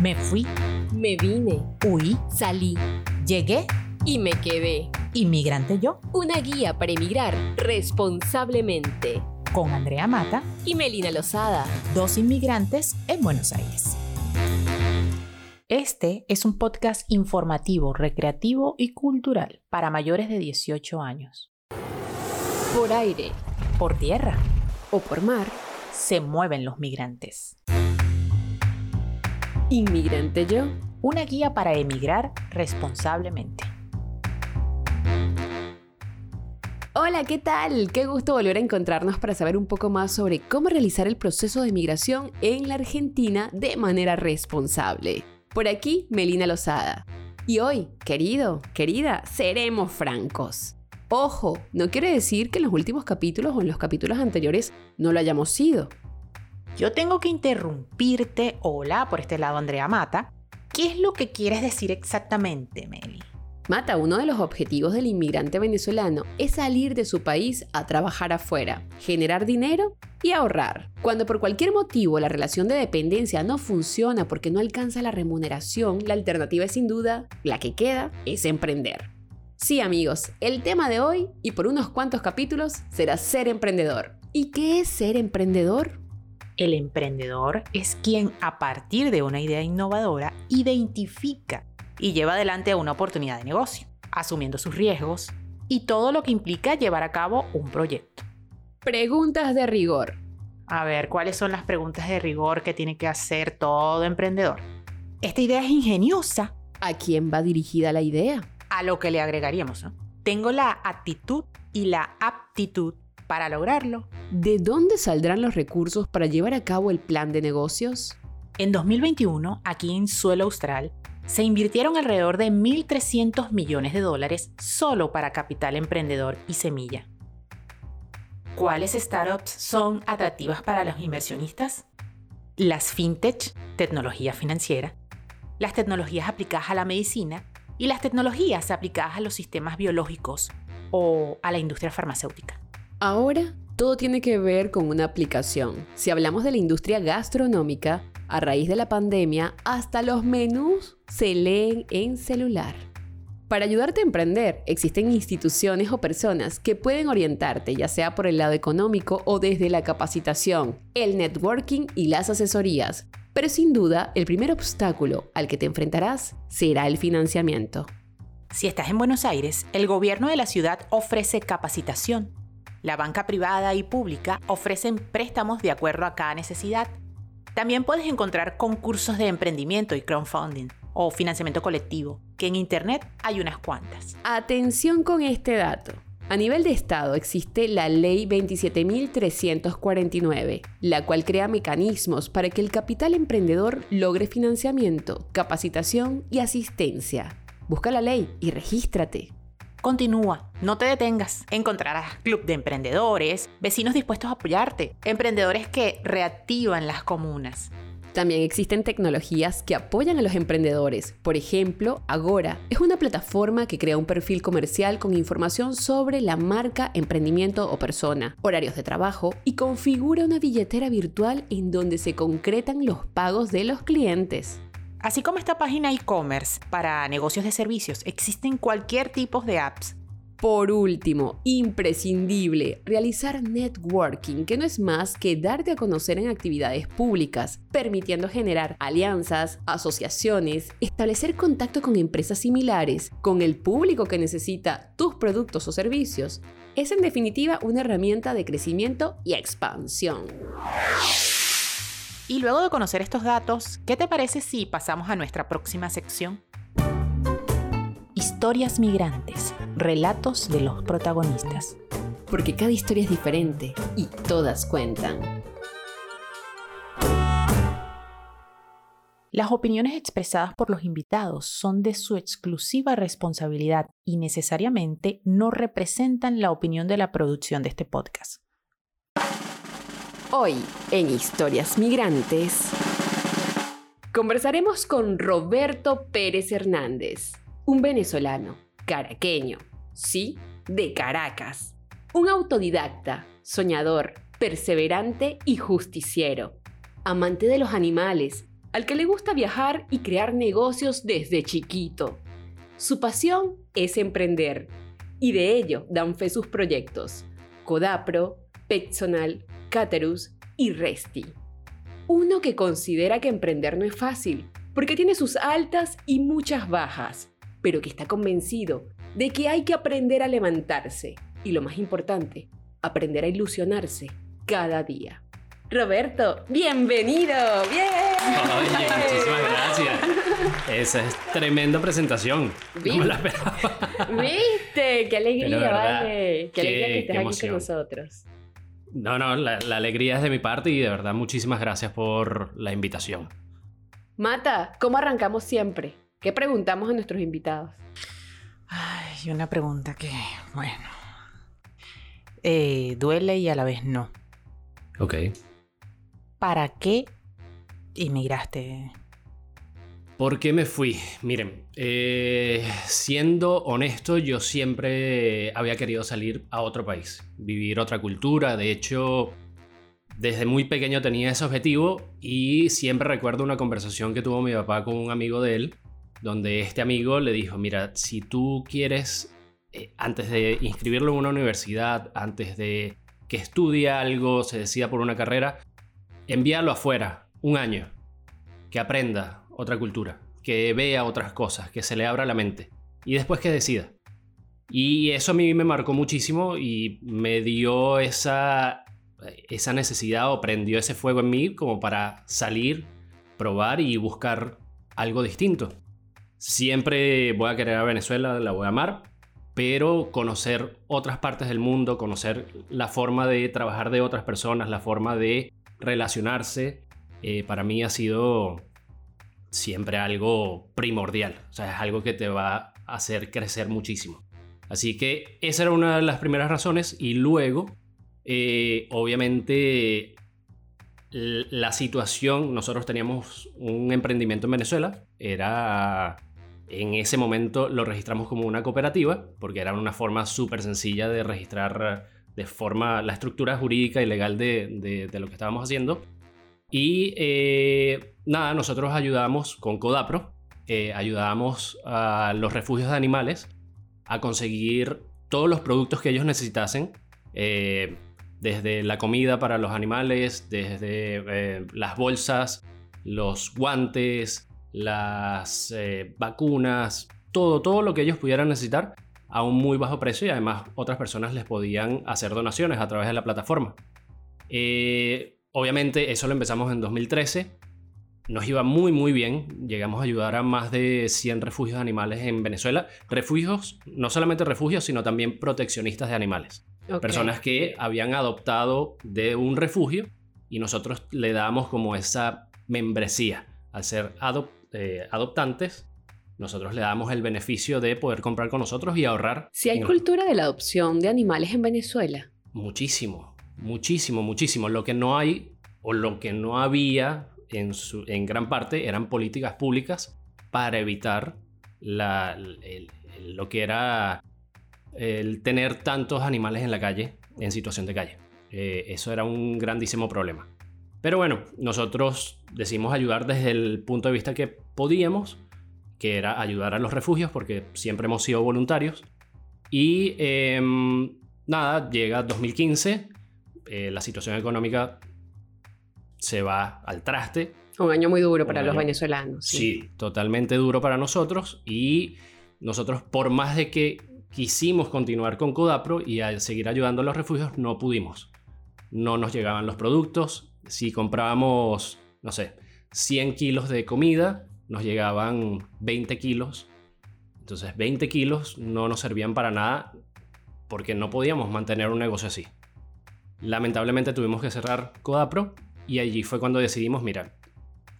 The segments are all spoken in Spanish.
Me fui, Me vine, huí, salí llegué, y me quedé. inmigrante yo, Una guía para emigrar responsablemente. con Andrea Mata, Y Melina Lozada. dos inmigrantes en Buenos Aires. Este es un podcast informativo, recreativo y cultural para mayores de 18 años. Por aire Por tierra o por mar, se mueven los migrantes. Inmigrante yo. Una guía para emigrar responsablemente. Hola, ¿qué tal? Qué gusto volver a encontrarnos para saber un poco más sobre cómo realizar el proceso de migración en la Argentina de manera responsable. Por aquí, Melina Lozada. Y hoy, querido, querida, seremos francos. Ojo, no quiere decir que en los últimos capítulos o en los capítulos anteriores no lo hayamos sido. Yo tengo que interrumpirte. Hola, por este lado Andrea Mata. ¿Qué es lo que quieres decir exactamente, Meli? Mata, uno de los objetivos del inmigrante venezolano es salir de su país a trabajar afuera, generar dinero y ahorrar. Cuando por cualquier motivo la relación de dependencia no funciona porque no alcanza la remuneración, la alternativa es sin duda, la que queda, es emprender. Sí amigos, el tema de hoy y por unos cuantos capítulos será ser emprendedor. ¿Y qué es ser emprendedor? El emprendedor es quien a partir de una idea innovadora identifica y lleva adelante una oportunidad de negocio, asumiendo sus riesgos y todo lo que implica llevar a cabo un proyecto. Preguntas de rigor. A ver, ¿cuáles son las preguntas de rigor que tiene que hacer todo emprendedor? Esta idea es ingeniosa, ¿A quién va dirigida la idea? a lo que le agregaríamos, ¿no? Tengo la actitud y la aptitud para lograrlo. ¿De dónde saldrán los recursos para llevar a cabo el plan de negocios? En 2021, aquí en suelo austral, se invirtieron alrededor de 1.300 millones de dólares solo para capital emprendedor y semilla. ¿Cuáles startups son atractivas para los inversionistas? Las fintech, tecnología financiera, las tecnologías aplicadas a la medicina y las tecnologías aplicadas a los sistemas biológicos o a la industria farmacéutica. Ahora todo tiene que ver con una aplicación. Si hablamos de la industria gastronómica, a raíz de la pandemia, hasta los menús se leen en celular. Para ayudarte a emprender, existen instituciones o personas que pueden orientarte, ya sea por el lado económico o desde la capacitación, el networking y las asesorías. Pero sin duda, el primer obstáculo al que te enfrentarás será el financiamiento. Si estás en Buenos Aires, el gobierno de la ciudad ofrece capacitación. La banca privada y pública ofrecen préstamos de acuerdo a cada necesidad. También puedes encontrar concursos de emprendimiento y crowdfunding o financiamiento colectivo, que en Internet hay unas cuantas. Atención con este dato. A nivel de Estado existe la Ley 27.349, la cual crea mecanismos para que el capital emprendedor logre financiamiento, capacitación y asistencia. Busca la ley y regístrate. Continúa, no te detengas. Encontrarás club de emprendedores, vecinos dispuestos a apoyarte, emprendedores que reactivan las comunas. También existen tecnologías que apoyan a los emprendedores. Por ejemplo, Agora es una plataforma que crea un perfil comercial con información sobre la marca, emprendimiento o persona, horarios de trabajo y configura una billetera virtual en donde se concretan los pagos de los clientes. Así como esta página e-commerce para negocios de servicios, existen cualquier tipo de apps. Por último, imprescindible, realizar networking, que no es más que darte a conocer en actividades públicas, permitiendo generar alianzas, asociaciones, establecer contacto con empresas similares, con el público que necesita tus productos o servicios. Es en definitiva una herramienta de crecimiento y expansión. Y luego de conocer estos datos, ¿qué te parece si pasamos a nuestra próxima sección? Historias migrantes, relatos de los protagonistas. Porque cada historia es diferente y todas cuentan. Las opiniones expresadas por los invitados son de su exclusiva responsabilidad y necesariamente no representan la opinión de la producción de este podcast. Hoy, en Historias Migrantes, conversaremos con Roberto Pérez Hernández, un venezolano, caraqueño, sí, de Caracas, un autodidacta, soñador, perseverante y justiciero, amante de los animales, al que le gusta viajar y crear negocios desde chiquito. Su pasión es emprender y de ello dan fe sus proyectos. Codapro, Petsonal, Caterus y Resti. Uno que considera que emprender no es fácil, porque tiene sus altas y muchas bajas, pero que está convencido de que hay que aprender a levantarse y lo más importante, aprender a ilusionarse cada día. Roberto, bienvenido. Bien. Oye, muchísimas gracias. Esa es tremenda presentación. ¿Viste? No me la esperaba. ¿Viste? Qué alegría, ¿verdad? vale. Qué, Qué- alegría que estés aquí con nosotros. No, no, la, la alegría es de mi parte y de verdad muchísimas gracias por la invitación. Mata, ¿cómo arrancamos siempre? ¿Qué preguntamos a nuestros invitados? Ay, una pregunta que, bueno, eh, duele y a la vez no. Ok. ¿Para qué emigraste? ¿Por qué me fui? Miren, eh, siendo honesto, yo siempre había querido salir a otro país, vivir otra cultura. De hecho, desde muy pequeño tenía ese objetivo y siempre recuerdo una conversación que tuvo mi papá con un amigo de él, donde este amigo le dijo, mira, si tú quieres, eh, antes de inscribirlo en una universidad, antes de que estudie algo, se decida por una carrera, envíalo afuera, un año, que aprenda otra cultura, que vea otras cosas, que se le abra la mente y después que decida. Y eso a mí me marcó muchísimo y me dio esa, esa necesidad o prendió ese fuego en mí como para salir, probar y buscar algo distinto. Siempre voy a querer a Venezuela, la voy a amar, pero conocer otras partes del mundo, conocer la forma de trabajar de otras personas, la forma de relacionarse, eh, para mí ha sido siempre algo primordial. O sea, es algo que te va a hacer crecer muchísimo. Así que esa era una de las primeras razones. Y luego, eh, obviamente, la situación, nosotros teníamos un emprendimiento en Venezuela. Era, en ese momento lo registramos como una cooperativa, porque era una forma súper sencilla de registrar de forma la estructura jurídica y legal de, de- de lo que estábamos haciendo. Y eh, nada, nosotros ayudamos con Codapro, eh, ayudamos a los refugios de animales a conseguir todos los productos que ellos necesitasen, eh, desde la comida para los animales, desde eh, las bolsas, los guantes, las vacunas, todo, todo lo que ellos pudieran necesitar a un muy bajo precio y además otras personas les podían hacer donaciones a través de la plataforma. Obviamente eso lo empezamos en 2013. Nos iba muy muy bien. Llegamos a ayudar a más de 100 refugios de animales en Venezuela. Refugios, no solamente refugios, sino también proteccionistas de animales. Personas que habían adoptado de un refugio y nosotros le damos como esa membresía. Al ser adop- eh, adoptantes, nosotros le damos el beneficio de poder comprar con nosotros y ahorrar. Si hay cultura de la adopción de animales en Venezuela. Muchísimo, muchísimo, muchísimo. Lo que no hay o lo que no había en, gran parte eran políticas públicas para evitar lo que era el tener tantos animales en la calle, en situación de calle. Eh, eso era un grandísimo problema. Pero bueno, nosotros decidimos ayudar desde el punto de vista que podíamos, que era ayudar a los refugios, porque siempre hemos sido voluntarios. Y em, nada, llega 2015, eh, la situación económica se va al traste. Un año muy duro para los año- venezolanos. Sí, totalmente duro para nosotros. Y nosotros, por más de que quisimos continuar con Codapro y a seguir ayudando a los refugios, no pudimos. No nos llegaban los productos. Si comprábamos, no sé, 100 kilos de comida, nos llegaban 20 kilos. Entonces 20 kilos no nos servían para nada porque no podíamos mantener un negocio así. Lamentablemente tuvimos que cerrar Codapro y allí fue cuando decidimos, mira,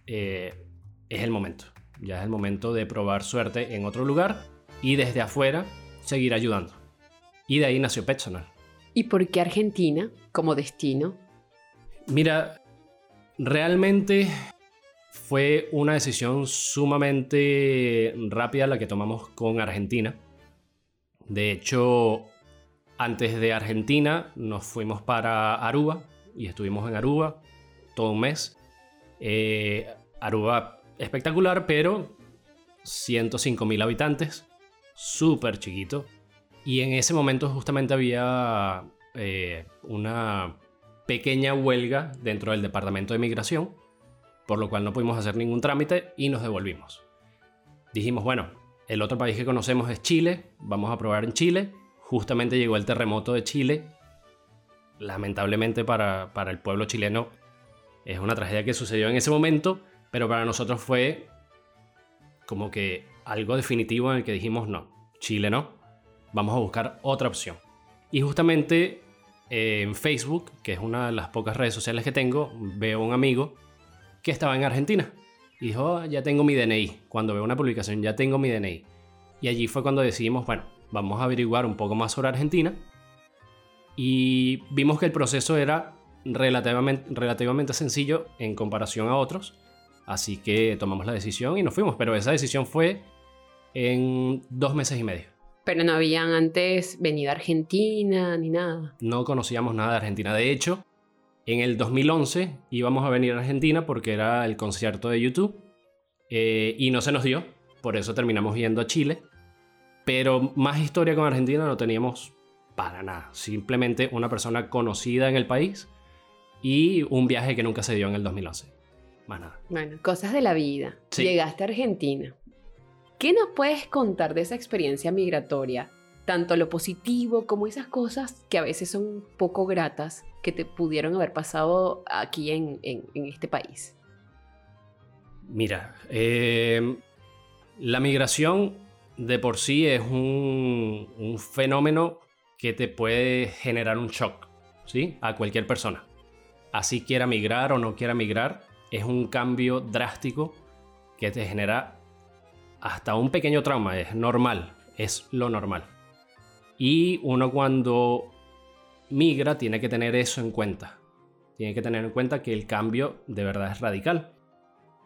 eh, es el momento. Ya es el momento de probar suerte en otro lugar y desde afuera seguir ayudando. Y de ahí nació Petsonar. ¿Y por qué Argentina como destino? Mira, realmente fue una decisión sumamente rápida la que tomamos con Argentina. De hecho, antes de Argentina nos fuimos para Aruba y estuvimos en Aruba todo un mes. Eh, Aruba espectacular, pero 105.000 habitantes, súper chiquito. Y en ese momento justamente había eh, una pequeña huelga dentro del departamento de migración, por lo cual no pudimos hacer ningún trámite y nos devolvimos. Dijimos, bueno, el otro país que conocemos es Chile, vamos a probar en Chile. Justamente llegó el terremoto de Chile. Lamentablemente para, para el pueblo chileno es una tragedia que sucedió en ese momento, pero para nosotros fue como que algo definitivo en el que dijimos, no, Chile no, vamos a buscar otra opción. Y justamente eh, en Facebook, que es una de las pocas redes sociales que tengo, veo un amigo que estaba en Argentina. Y dijo, oh, ya tengo mi DNI. Cuando veo una publicación, ya tengo mi DNI. Y allí fue cuando decidimos, bueno, vamos a averiguar un poco más sobre Argentina. Y vimos que el proceso era relativamente, relativamente sencillo en comparación a otros. Así que tomamos la decisión y nos fuimos. Pero esa decisión fue en dos meses y medio. Pero no habían antes venido a Argentina ni nada. No conocíamos nada de Argentina. De hecho, en el 2011 íbamos a venir a Argentina porque era el concierto de YouTube eh, y no se nos dio. Por eso terminamos yendo a Chile. Pero más historia con Argentina no teníamos para nada. Simplemente una persona conocida en el país y un viaje que nunca se dio en el 2011. Más nada. Bueno, cosas de la vida. Llegaste a Argentina. ¿Qué nos puedes contar de esa experiencia migratoria? Tanto lo positivo como esas cosas que a veces son poco gratas que te pudieron haber pasado aquí en, este país. Mira, em, la migración de por sí es un, un, fenómeno que te puede generar un shock, ¿sí? A cualquier persona. Así quiera migrar o no quiera migrar, es un cambio drástico que te genera hasta un pequeño trauma, es normal, es lo normal. Y uno cuando migra tiene que tener eso en cuenta. Tiene que tener en cuenta que el cambio de verdad es radical.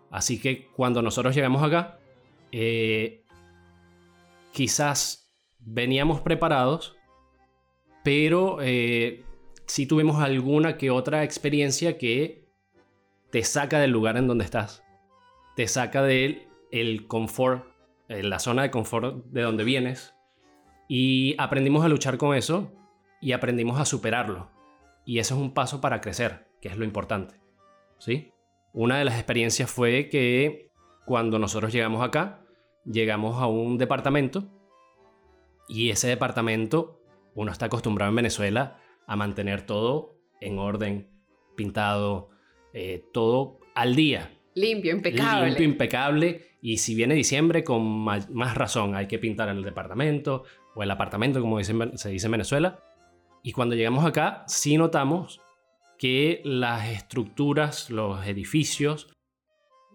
Así que cuando nosotros llegamos acá, eh, quizás veníamos preparados, pero eh, sí tuvimos alguna que otra experiencia que te saca del lugar en donde estás. Te saca del el confort, eh, la zona de confort de donde vienes. Y aprendimos a luchar con eso y aprendimos a superarlo. Y eso es un paso para crecer, que es lo importante. ¿Sí? Una de las experiencias fue que cuando nosotros llegamos acá, llegamos a un departamento y ese departamento, uno está acostumbrado en Venezuela a mantener todo en orden, pintado, eh, todo al día. Limpio, impecable. Limpio, impecable. Y si viene diciembre, con más, razón, hay que pintar el departamento o el apartamento, como se dice en Venezuela. Y cuando llegamos acá, sí notamos que las estructuras, los edificios,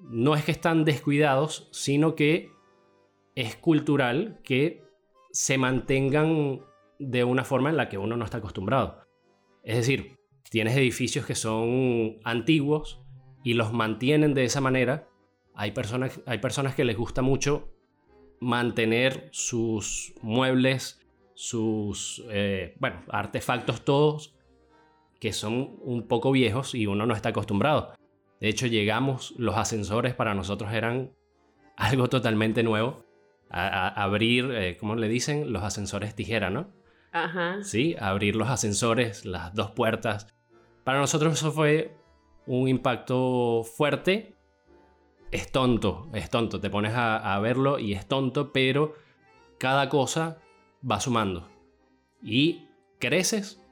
no es que están descuidados, sino que es cultural que se mantengan de una forma en la que uno no está acostumbrado. Es decir, tienes edificios que son antiguos, y los mantienen de esa manera, hay personas, hay personas que les gusta mucho mantener sus muebles, sus eh, bueno, artefactos todos que son un poco viejos y uno no está acostumbrado. De hecho, llegamos, los ascensores para nosotros eran algo totalmente nuevo. A, abrir, eh, ¿cómo le dicen? Los ascensores tijera, ¿no? Ajá. Sí, abrir los ascensores, las dos puertas. Para nosotros eso fue un impacto fuerte, es tonto, es tonto. Te pones a, verlo y es tonto, pero cada cosa va sumando. Y creces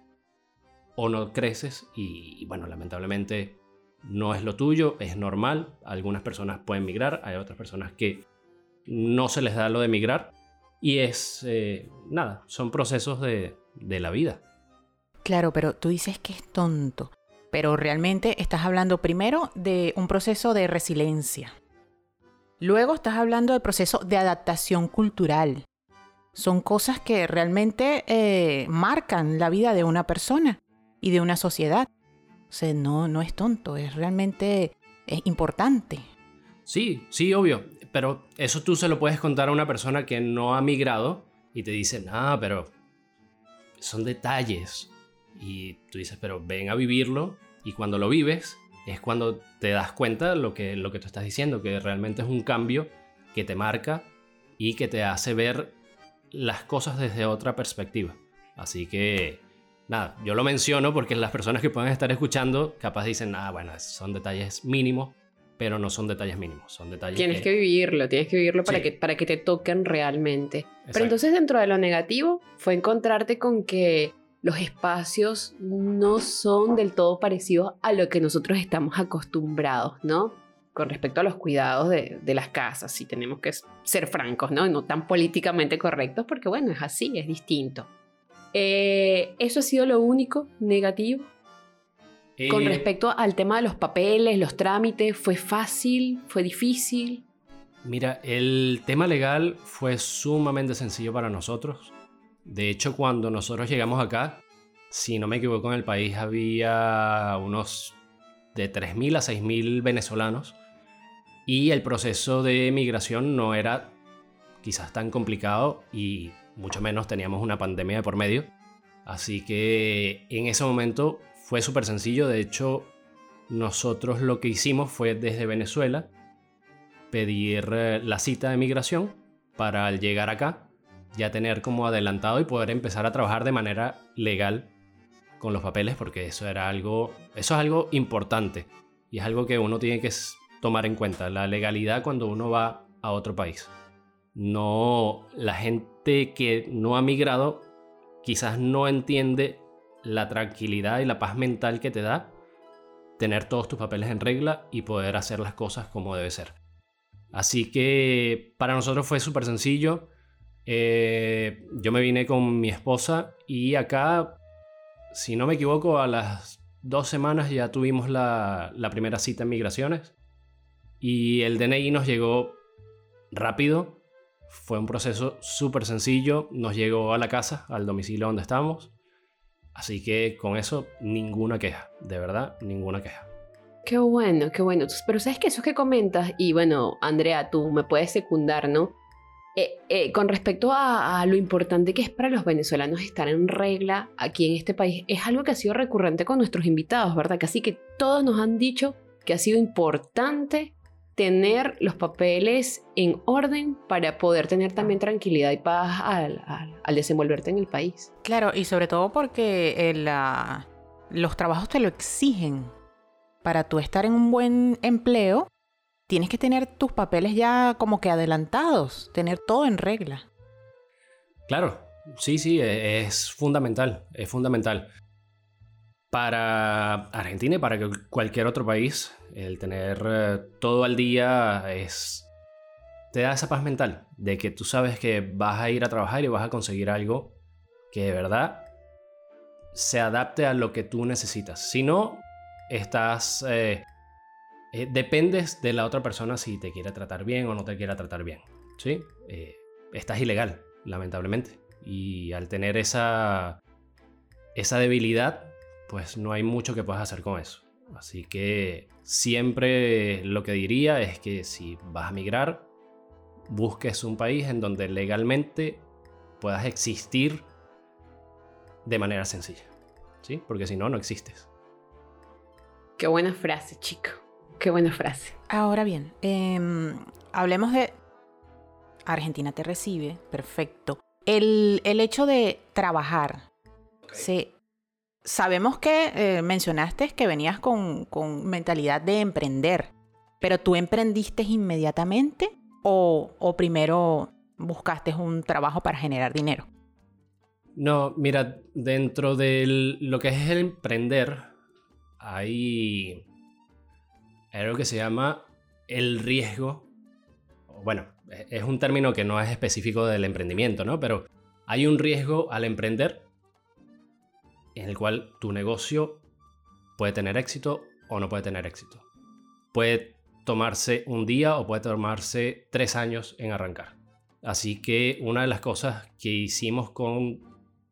o no creces y, bueno, lamentablemente no es lo tuyo, es normal. Algunas personas pueden migrar, hay otras personas que no se les da lo de migrar. Y es, eh, nada, son procesos de, de la vida. Claro, pero tú dices que es tonto pero realmente estás hablando primero de un proceso de resiliencia. Luego estás hablando del proceso de adaptación cultural. Son cosas que realmente eh, marcan la vida de una persona y de una sociedad. O sea, no, no es tonto, es realmente es importante. Sí, sí, obvio. Pero eso tú se lo puedes contar a una persona que no ha migrado y te dice, ah, pero son detalles. Y tú dices, pero ven a vivirlo y cuando lo vives, es cuando te das cuenta lo que, lo que tú estás diciendo, que realmente es un cambio que te marca y que te hace ver las cosas desde otra perspectiva. Así que, nada, yo lo menciono porque las personas que puedan estar escuchando capaz dicen, ah, bueno, son detalles mínimos, pero no son detalles mínimos, son detalles... Tienes que, vivirlo, tienes que vivirlo para, que, para que te toquen realmente. Pero entonces dentro de lo negativo fue encontrarte con que los espacios no son del todo parecidos a lo que nosotros estamos acostumbrados, ¿no? Con respecto a los cuidados de, de las casas, si tenemos que ser francos, ¿no? No tan políticamente correctos, porque bueno, es así, es distinto. Eh, ¿Eso ha sido lo único negativo? Con eh, respecto al tema de los papeles, los trámites, ¿fue fácil? ¿Fue difícil? Mira, el tema legal fue sumamente sencillo para nosotros. De hecho, cuando nosotros llegamos acá, si no me equivoco, en el país había unos de 3.000 a 6.000 venezolanos y el proceso de migración no era quizás tan complicado y mucho menos teníamos una pandemia de por medio. Así que en ese momento fue súper sencillo, de hecho nosotros lo que hicimos fue desde Venezuela pedir eh, la cita de migración para al llegar acá ya tener como adelantado y poder empezar a trabajar de manera legal con los papeles porque eso era algo eso es algo importante y es algo que uno tiene que tomar en cuenta la legalidad cuando uno va a otro país. No la gente que no ha migrado quizás no entiende la tranquilidad y la paz mental que te da tener todos tus papeles en regla y poder hacer las cosas como debe ser. Así que para nosotros fue súper sencillo. Eh, yo me vine con mi esposa y acá, si no me equivoco, a las dos semanas ya tuvimos la, primera cita en migraciones y el DNI nos llegó rápido. Fue un proceso súper sencillo. Nos llegó a la casa, al domicilio donde estamos. Así que con eso, ninguna queja, de verdad, ninguna queja. Qué bueno, qué bueno. Pero sabes que eso que comentas, y bueno, Andrea, tú me puedes secundar, ¿no? Eh, eh, con respecto a, lo importante que es para los venezolanos estar en regla aquí en este país, es algo que ha sido recurrente con nuestros invitados, ¿verdad? Casi que todos nos han dicho que ha sido importante tener los papeles en orden para poder tener también tranquilidad y paz al, desenvolverte en el país. Claro, y sobre todo porque los trabajos te lo exigen. Para tú estar en un buen empleo, tienes que tener tus papeles ya como que adelantados, tener todo en regla. Claro, sí, sí, e, es fundamental, es fundamental. Para Argentina y para cualquier otro país, el tener eh, todo al día es... te da esa paz mental de que tú sabes que vas a ir a trabajar y vas a conseguir algo que de verdad se adapte a lo que tú necesitas. Si no, estás... Eh, eh, dependes de la otra persona si te quiere tratar bien o no te quiere tratar bien. ¿Sí? estás ilegal, lamentablemente. Y al tener esa, esa debilidad, pues no hay mucho que puedas hacer con eso. Así que siempre lo que diría es que si vas a migrar, busques un país en donde legalmente puedas existir de manera sencilla. ¿Sí? Porque si no, no existes. Qué buena frase, chico. Qué buena frase. Ahora bien, em, hablemos de Argentina te recibe, perfecto. El, el hecho de trabajar, se sabemos que eh, mencionaste que venías con, mentalidad de emprender, pero tú emprendiste inmediatamente o, o primero buscaste un trabajo para generar dinero? No, mira, dentro de lo que es el emprender, hay algo que se llama el riesgo. Bueno, e-, es un término que no es específico del emprendimiento, ¿no? Pero hay un riesgo al emprender en el cual tu negocio puede tener éxito o no puede tener éxito. Puede tomarse un día o puede tomarse tres años en arrancar. Así que una de las cosas que hicimos con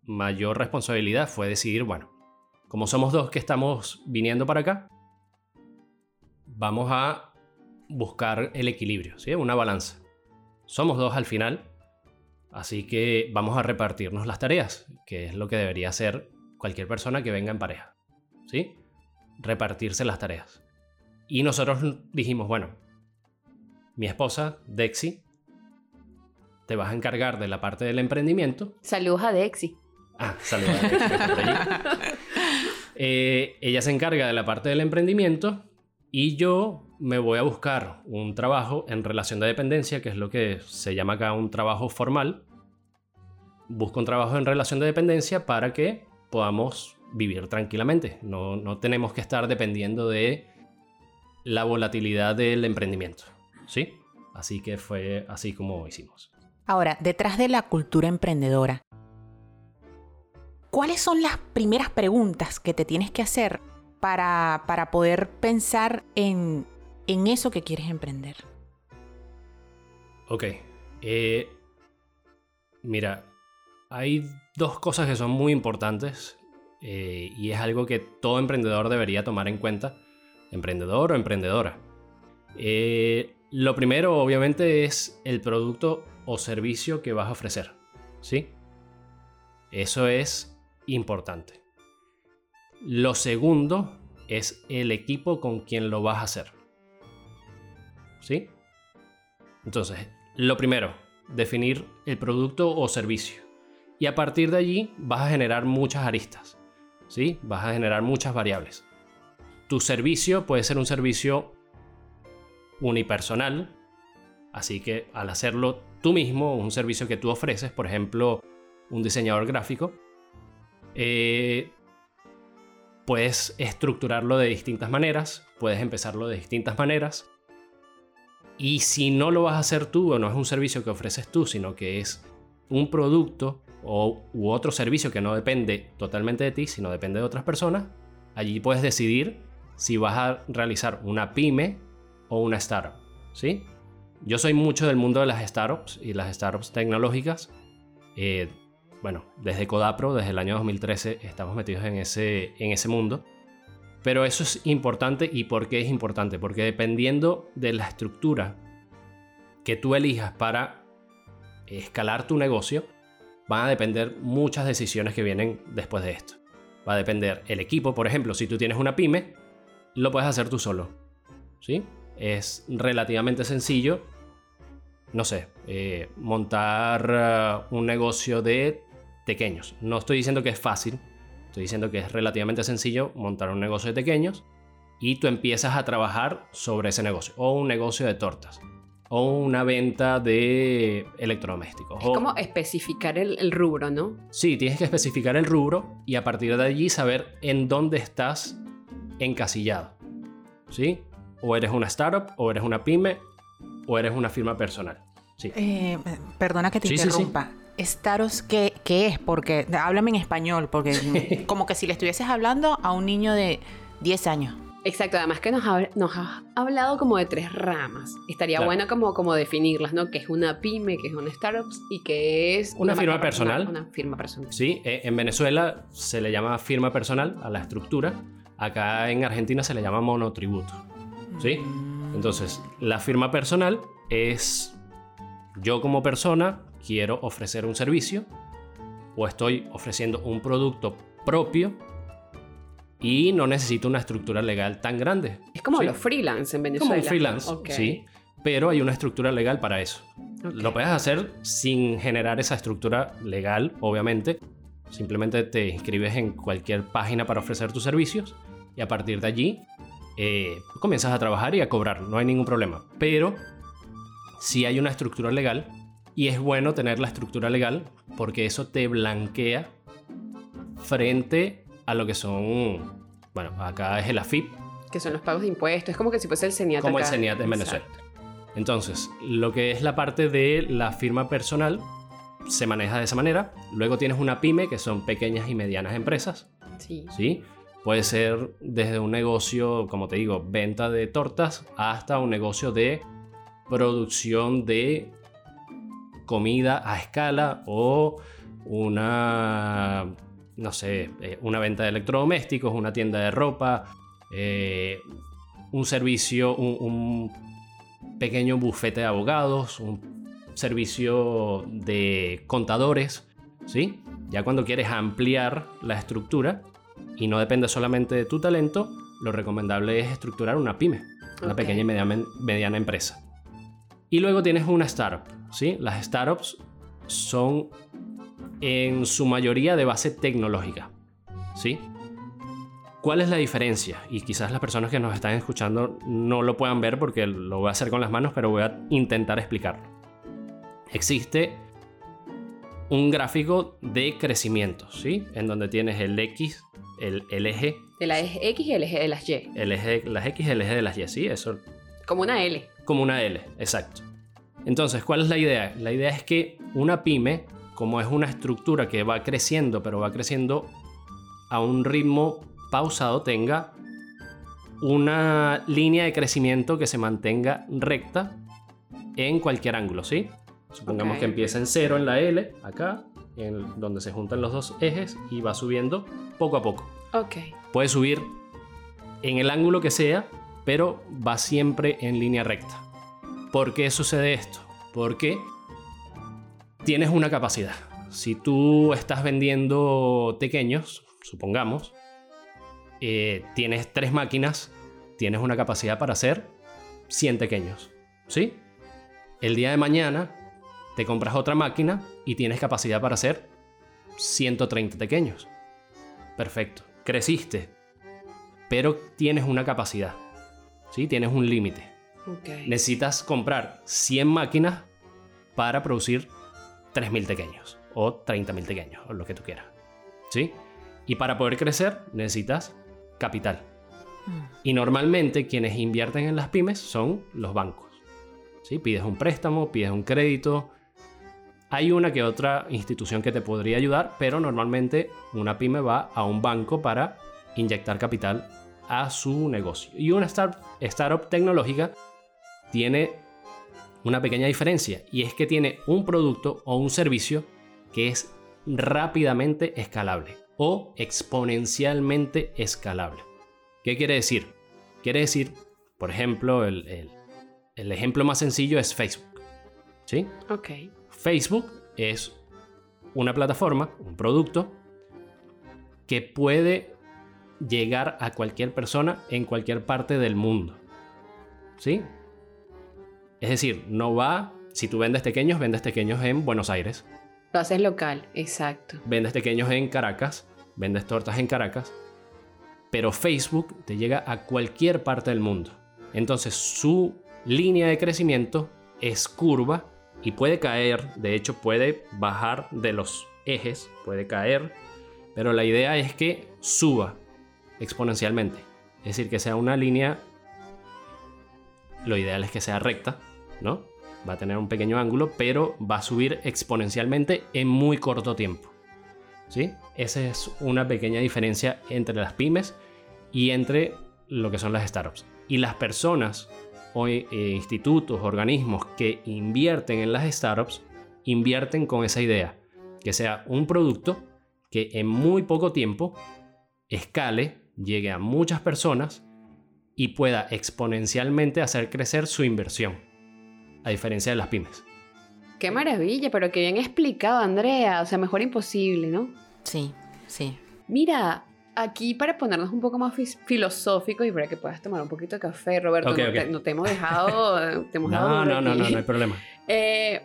mayor responsabilidad fue decidir, bueno, como somos dos que estamos viniendo para acá, vamos a buscar el equilibrio, ¿sí? una balanza. Somos dos al final, así que vamos a repartirnos las tareas, que es lo que debería ser cualquier persona que venga en pareja. ¿Sí? Repartirse las tareas. Y nosotros dijimos, bueno, mi esposa, Dexi, te vas a encargar de la parte del emprendimiento. Saludos a Dexi. Ah, saludos a allí. Eh, ella se encarga de la parte del emprendimiento y yo me voy a buscar un trabajo en relación de dependencia, que es lo que se llama acá un trabajo formal. Busco un trabajo en relación de dependencia para que podamos vivir tranquilamente. No, no tenemos que estar dependiendo de la volatilidad del emprendimiento. ¿Sí? Así que fue así como hicimos. Ahora, detrás de la cultura emprendedora, ¿cuáles son las primeras preguntas que te tienes que hacer para, para poder pensar en, en eso que quieres emprender? Ok. eh, mira, hay dos cosas que son muy importantes eh, y es algo que todo emprendedor debería tomar en cuenta, emprendedor o emprendedora. Eh, lo primero, obviamente, es el producto o servicio que vas a ofrecer. ¿Sí? Eso es importante. Lo segundo es el equipo con quien lo vas a hacer. ¿Sí? Entonces, lo primero, definir el producto o servicio. Y a partir de allí vas a generar muchas aristas. ¿Sí? Vas a generar muchas variables. Tu servicio puede ser un servicio unipersonal. Así que al hacerlo tú mismo, un servicio que tú ofreces, por ejemplo, un diseñador gráfico, eh, puedes estructurarlo de distintas maneras, puedes empezarlo de distintas maneras. Y si no lo vas a hacer tú o no es un servicio que ofreces tú, sino que es un producto o, otro servicio que no depende totalmente de ti, sino depende de otras personas, allí puedes decidir si vas a realizar una pyme o una startup. ¿sí? Yo soy mucho del mundo de las startups y las startups tecnológicas. Eh, bueno, desde Codapro, desde el año 2013, estamos metidos en ese, en ese mundo. Pero eso es importante y ¿por qué es importante? Porque dependiendo de la estructura que tú elijas para escalar tu negocio, van a depender muchas decisiones que vienen después de esto. Va a depender el equipo, por ejemplo, si tú tienes una pyme, lo puedes hacer tú solo. ¿Sí? Es relativamente sencillo, no sé, eh, montar uh, un negocio de pequeños. No estoy diciendo que es fácil, estoy diciendo que es relativamente sencillo montar un negocio de pequeños y tú empiezas a trabajar sobre ese negocio. O un negocio de tortas. O una venta de electrodomésticos. Es o- como especificar el, el rubro, ¿no? Sí, tienes que especificar el rubro y a partir de allí saber en dónde estás encasillado. ¿Sí? O eres una startup, o eres una pyme, o eres una firma personal. Sí. Eh, perdona que te Sí, sí, sí. interrumpa. Staros, ¿qué, ¿qué es? Porque háblame en español, porque como que si le estuvieses hablando a un niño de 10 años. Exacto, además que nos, ha- nos has hablado como de tres ramas. Estaría Claro. bueno como, como definirlas, ¿no? Que es una pyme, que es una startup y que es... Una firma marca personal. Una firma personal. Sí, eh, en Venezuela se le llama firma personal a la estructura. Acá en Argentina se le llama monotributo. ¿Sí? Entonces, la firma personal es yo como persona quiero ofrecer un servicio o estoy ofreciendo un producto propio y no necesito una estructura legal tan grande. Es como Sí. los freelance en Venezuela. Como un freelance, Ok. sí, pero hay una estructura legal para eso. Ok. Lo puedes hacer sin generar esa estructura legal, obviamente. Simplemente te inscribes en cualquier página para ofrecer tus servicios y a partir de allí eh, comienzas a trabajar y a cobrar, no hay ningún problema. Pero si hay una estructura legal y es bueno tener la estructura legal porque eso te blanquea frente a lo que son, bueno, acá es el AFIP, Que son los pagos de impuestos. Es como que si fuese el CENIAT como el. CENIAT en Venezuela. Entonces, lo que es la parte de la firma personal se maneja de esa manera. Luego tienes una pyme, que son pequeñas y medianas empresas, Sí. ¿sí? Puede ser desde un negocio, como te digo, venta de tortas, hasta un negocio de producción de comida a escala o una, no sé, eh, una venta de electrodomésticos, una tienda de ropa, eh, un servicio, un, un pequeño bufete de abogados, un servicio de contadores, ¿sí? Ya cuando quieres ampliar la estructura y no depende solamente de tu talento, lo recomendable es estructurar una pyme. Una pequeña y mediana, mediana empresa. Y luego tienes una startup, ¿sí? Las startups son en su mayoría de base tecnológica, ¿sí? ¿Cuál es la diferencia? Y quizás las personas que nos están escuchando no lo puedan ver porque lo voy a hacer con las manos, pero voy a intentar explicarlo. Existe un gráfico de crecimiento, ¿sí? En donde tienes el X, el, el eje, De la X y el eje de las Y. el eje de las X y el eje de las Y, ¿sí? Eso Como una L. como una L, exacto. Entonces, ¿cuál es la idea? La idea es que una pyme, como es una estructura que va creciendo, pero va creciendo a un ritmo pausado, tenga una línea de crecimiento que se mantenga recta en cualquier ángulo, ¿sí? Supongamos que empieza en cero en la L, acá, en donde se juntan los dos ejes, y va subiendo poco a poco. Ok. Puede subir en el ángulo que sea, pero va siempre en línea recta. ¿Por qué sucede esto? Porque tienes una capacidad. Si tú estás vendiendo pequeños, supongamos, eh, tienes tres máquinas, tienes una capacidad para hacer 100 pequeños. ¿Sí? El día de mañana te compras otra máquina y tienes capacidad para hacer 130 pequeños. Perfecto. Creciste, pero tienes una capacidad. ¿Sí? Tienes un límite. Necesitas comprar 100 máquinas para producir 3.000 pequeños o 30.000 pequeños o lo que tú quieras. ¿Sí? Y para poder crecer necesitas capital. Y normalmente quienes invierten en las pymes son los bancos. ¿Sí? Pides un préstamo, pides un crédito. Hay una que otra institución que te podría ayudar, pero normalmente una pyme va a un banco para inyectar capital a su negocio. Y una start- startup tecnológica tiene una pequeña diferencia y es que tiene un producto o un servicio que es rápidamente escalable o exponencialmente escalable. ¿Qué quiere decir? Quiere decir, por ejemplo, el, el- el ejemplo más sencillo es Facebook. ¿Sí? Ok. Facebook es una plataforma, un producto que puede llegar a cualquier persona en cualquier parte del mundo. ¿Sí? Es decir, no va, si tú vendes pequeños, vendes pequeños en Buenos Aires, Lo haces local, exacto. vendes pequeños en Caracas, vendes tortas en Caracas, pero Facebook te llega a cualquier parte del mundo. Entonces su línea de crecimiento es curva y puede caer, de hecho puede bajar de los ejes, puede caer, pero la idea es que suba exponencialmente. Es decir, que sea una línea, lo ideal es que sea recta, ¿no? Va a tener un pequeño ángulo, pero va a subir exponencialmente en muy corto tiempo. ¿Sí? Esa es una pequeña diferencia entre las pymes y entre lo que son las startups. Y las personas o eh, institutos, organismos que invierten en las startups, invierten con esa idea, que sea un producto que en muy poco tiempo escale, llegue a muchas personas y pueda exponencialmente hacer crecer su inversión, a diferencia de las pymes. Qué maravilla, pero qué bien explicado, Andrea. O sea, mejor imposible, ¿no? Sí, sí. Mira, aquí para ponernos un poco más filosóficos y para que puedas tomar un poquito de café, Roberto, Ok, no, ok. Te, no te hemos dejado. Te hemos dado No, no, no, aquí. no, no hay problema. Eh,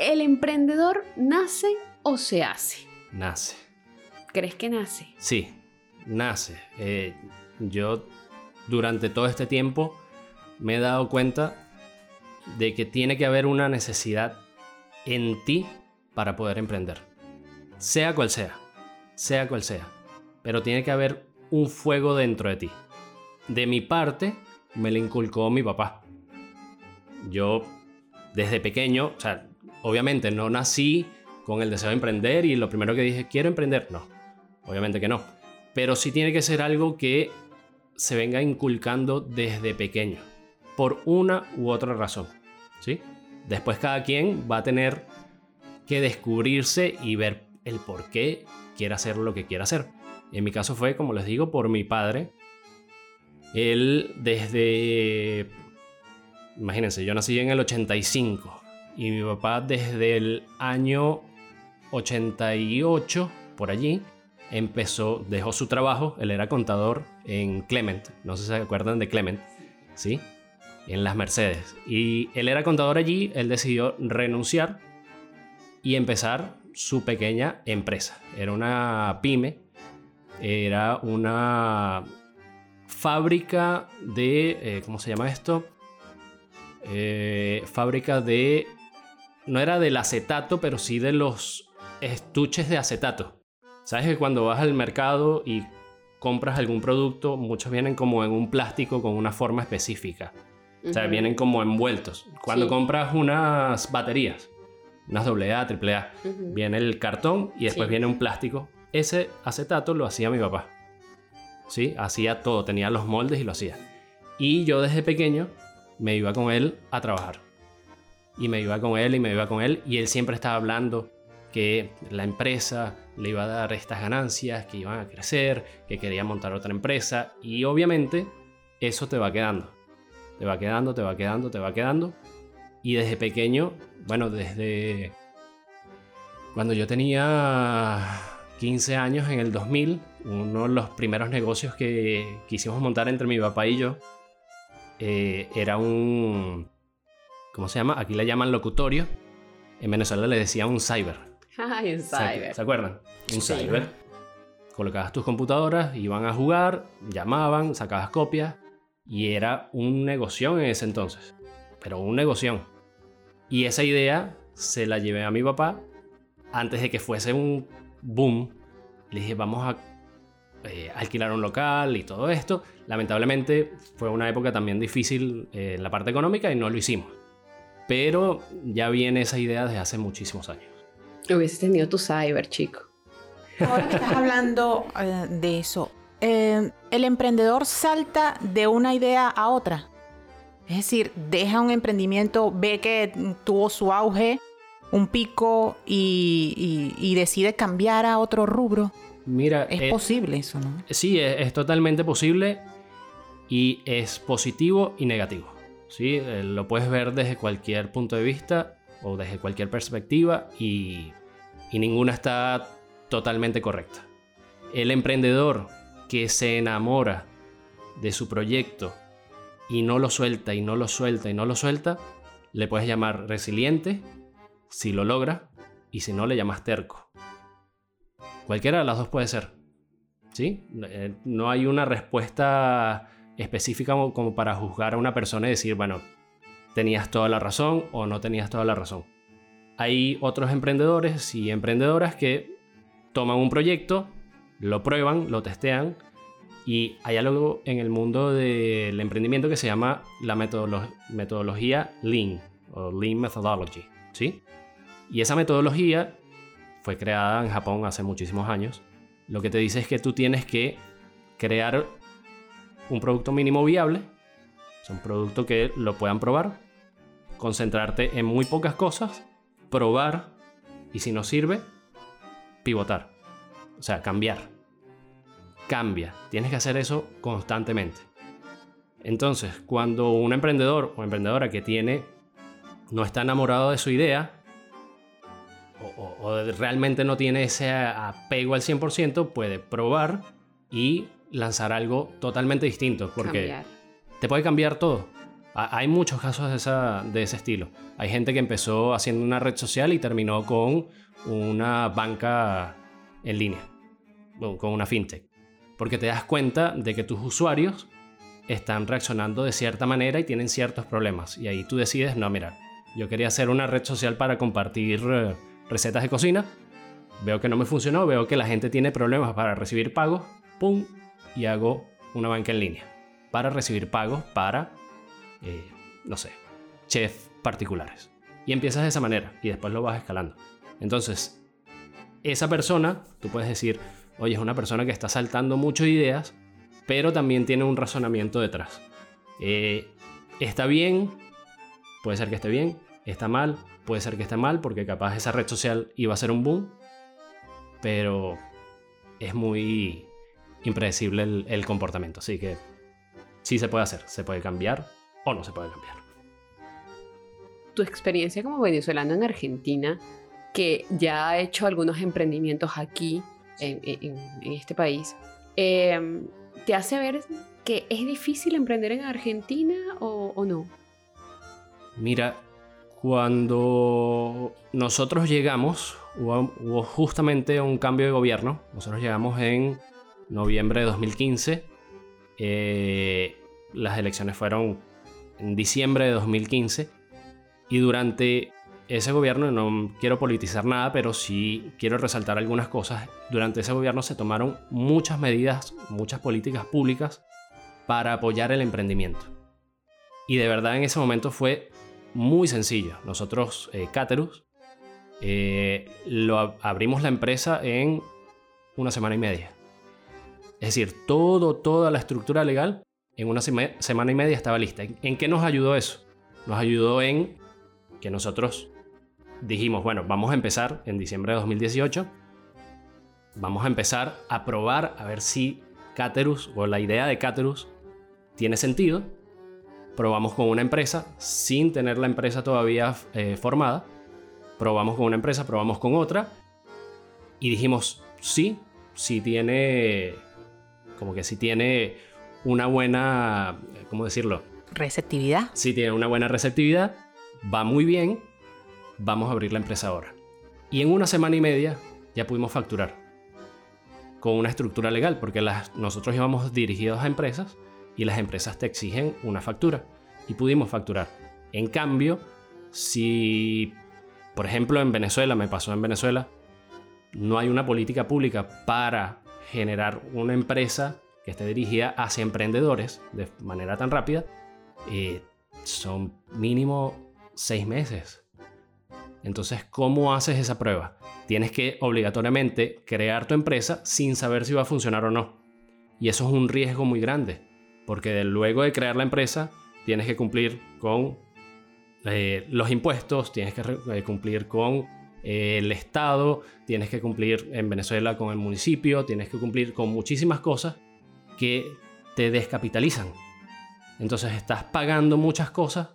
¿El emprendedor nace o se hace? Nace. ¿Crees que nace? Sí, nace. Eh, yo durante todo este tiempo me he dado cuenta de que tiene que haber una necesidad en ti para poder emprender. Sea cual sea, sea cual sea. Pero tiene que haber un fuego dentro de ti. De mi parte, me lo inculcó mi papá. Yo, desde pequeño, o sea, obviamente no nací con el deseo de emprender y lo primero que dije, quiero emprender. No, obviamente que no. Pero sí tiene que ser algo que se venga inculcando desde pequeño, por una u otra razón. ¿sí? Después cada quien va a tener que descubrirse y ver el por qué quiere hacer lo que quiere hacer. En mi caso fue, como les digo, por mi padre. Él desde... Imagínense, yo nací en el 85 y mi papá desde el año 88, por allí, empezó, dejó su trabajo, él era contador en Clement, no sé si se acuerdan de Clement, ¿sí? En las Mercedes. Y él era contador allí, él decidió renunciar y empezar su pequeña empresa. Era una pyme, era una fábrica de, eh, ¿cómo se llama esto? Eh, fábrica de, no era del acetato, pero sí de los estuches de acetato. ¿Sabes que cuando vas al mercado y compras algún producto, muchos vienen como en un plástico con una forma específica? O sea, vienen como envueltos. Cuando compras unas baterías, unas AA, AAA, viene el cartón y después viene un plástico. Ese acetato lo hacía mi papá. ¿Sí? Hacía todo, tenía los moldes y lo hacía. Y yo desde pequeño me iba con él a trabajar. Y me iba con él y me iba con él. Y él siempre estaba hablando que la empresa le iba a dar estas ganancias, que iban a crecer, que quería montar otra empresa. Y obviamente eso te va quedando. Te va quedando, te va quedando, te va quedando. Y desde pequeño, bueno, desde cuando yo tenía 15 años en el 2000, uno de los primeros negocios que quisimos montar entre mi papá y yo eh, era un... ¿Cómo se llama? Aquí le llaman locutorio. En Venezuela le decía un cyber. Un cyber. ¿Se acuerdan? Un cyber. Colocabas tus computadoras, iban a jugar, llamaban, sacabas copias y era un negocio en ese entonces. Pero un negocio. Y esa idea se la llevé a mi papá antes de que fuese un boom. Le dije, vamos a eh, alquilar un local y todo esto. Lamentablemente fue una época también difícil eh, en la parte económica y no lo hicimos. Pero ya viene esa idea desde hace muchísimos años. Hubieses tenido tu cyber, chico. Ahora que estás hablando eh, de eso, el emprendedor salta de una idea a otra. Es decir, deja un emprendimiento, ve que tuvo su auge, un pico y decide cambiar a otro rubro. Mira, es eh, posible eso, ¿no? Sí, es, totalmente posible y es positivo y negativo. ¿sí? Eh, lo puedes ver desde cualquier punto de vista o desde cualquier perspectiva y, ninguna está totalmente correcta. El emprendedor que se enamora de su proyecto y no lo suelta y no lo suelta y no lo suelta, le puedes llamar resiliente si lo logra y si no le llamas terco. Cualquiera de las dos puede ser. ¿Sí? Eh, no hay una respuesta específica como para juzgar a una persona y decir, bueno, tenías toda la razón o no tenías toda la razón. Hay otros emprendedores y emprendedoras que toman un proyecto, lo prueban, lo testean y hay algo en el mundo del emprendimiento que se llama la metodología Lean o Lean Methodology, ¿sí? Y esa metodología fue creada en Japón hace muchísimos años, lo que te dice es que tú tienes que crear un producto mínimo viable, es un producto que lo puedan probar, concentrarte en muy pocas cosas, probar y si no sirve, pivotar, o sea, cambiar. Cambia, tienes que hacer eso constantemente. Entonces, cuando un emprendedor o emprendedora que tiene no está enamorado de su idea, o, realmente no tiene ese apego al 100%, puede probar y lanzar algo totalmente distinto. Porque te puede cambiar todo. Hay muchos casos de, esa, de ese estilo. Hay gente que empezó haciendo una red social y terminó con una banca en línea, con una fintech. Porque te das cuenta de que tus usuarios están reaccionando de cierta manera y tienen ciertos problemas. Y ahí tú decides, no, mira, yo quería hacer una red social para compartir eh, recetas de cocina, veo que no me funcionó, veo que la gente tiene problemas para recibir pagos, ¡pum! Y hago una banca en línea para recibir pagos para, eh, no sé, chefs particulares. Y empiezas de esa manera y después lo vas escalando. Entonces, esa persona, tú puedes decir, oye, es una persona que está saltando muchas ideas, pero también tiene un razonamiento detrás. Eh, está bien, puede ser que esté bien, está mal, puede ser que esté mal porque capaz esa red social iba a ser un boom, pero es muy impredecible el, comportamiento. Así que sí se puede hacer, se puede cambiar o no se puede cambiar. Tu experiencia como venezolano en Argentina, que ya ha hecho algunos emprendimientos aquí, en, este país, em, te hace ver que es difícil emprender en Argentina o, o no? Mira, cuando nosotros llegamos, hubo, justamente un cambio de gobierno. Nosotros llegamos en noviembre de 2015. Eh, las elecciones fueron en diciembre de 2015. Y durante ese gobierno, no quiero politizar nada, pero sí quiero resaltar algunas cosas. Durante ese gobierno se tomaron muchas medidas, muchas políticas públicas para apoyar el emprendimiento. Y de verdad en ese momento fue muy sencillo. Nosotros, eh, Caterus, eh, lo abrimos la empresa en una semana y media. Es decir, todo, toda la estructura legal en una semana y media estaba lista. ¿En qué nos ayudó eso? Nos ayudó en que nosotros dijimos, bueno, vamos a empezar en diciembre de 2018. Vamos a empezar a probar a ver si Caterus o la idea de Caterus tiene sentido. Probamos con una empresa sin tener la empresa todavía eh, formada. Probamos con una empresa, probamos con otra. Y dijimos, sí, sí tiene, como que sí tiene una buena, ¿cómo decirlo? Receptividad. Sí tiene una buena receptividad. Va muy bien. Vamos a abrir la empresa ahora. Y en una semana y media ya pudimos facturar con una estructura legal, porque nosotros íbamos dirigidos a empresas y las empresas te exigen una factura y pudimos facturar. En cambio, si, por ejemplo, en Venezuela, me pasó en Venezuela, no hay una política pública para generar una empresa que esté dirigida hacia emprendedores de manera tan rápida, eh, son mínimo seis meses. Entonces, ¿cómo haces esa prueba? Tienes que obligatoriamente crear tu empresa sin saber si va a funcionar o no. Y eso es un riesgo muy grande. Porque luego de crear la empresa, tienes que cumplir con eh, los impuestos, tienes que eh, cumplir con el Estado, tienes que cumplir en Venezuela con el municipio, tienes que cumplir con muchísimas cosas que te descapitalizan. Entonces estás pagando muchas cosas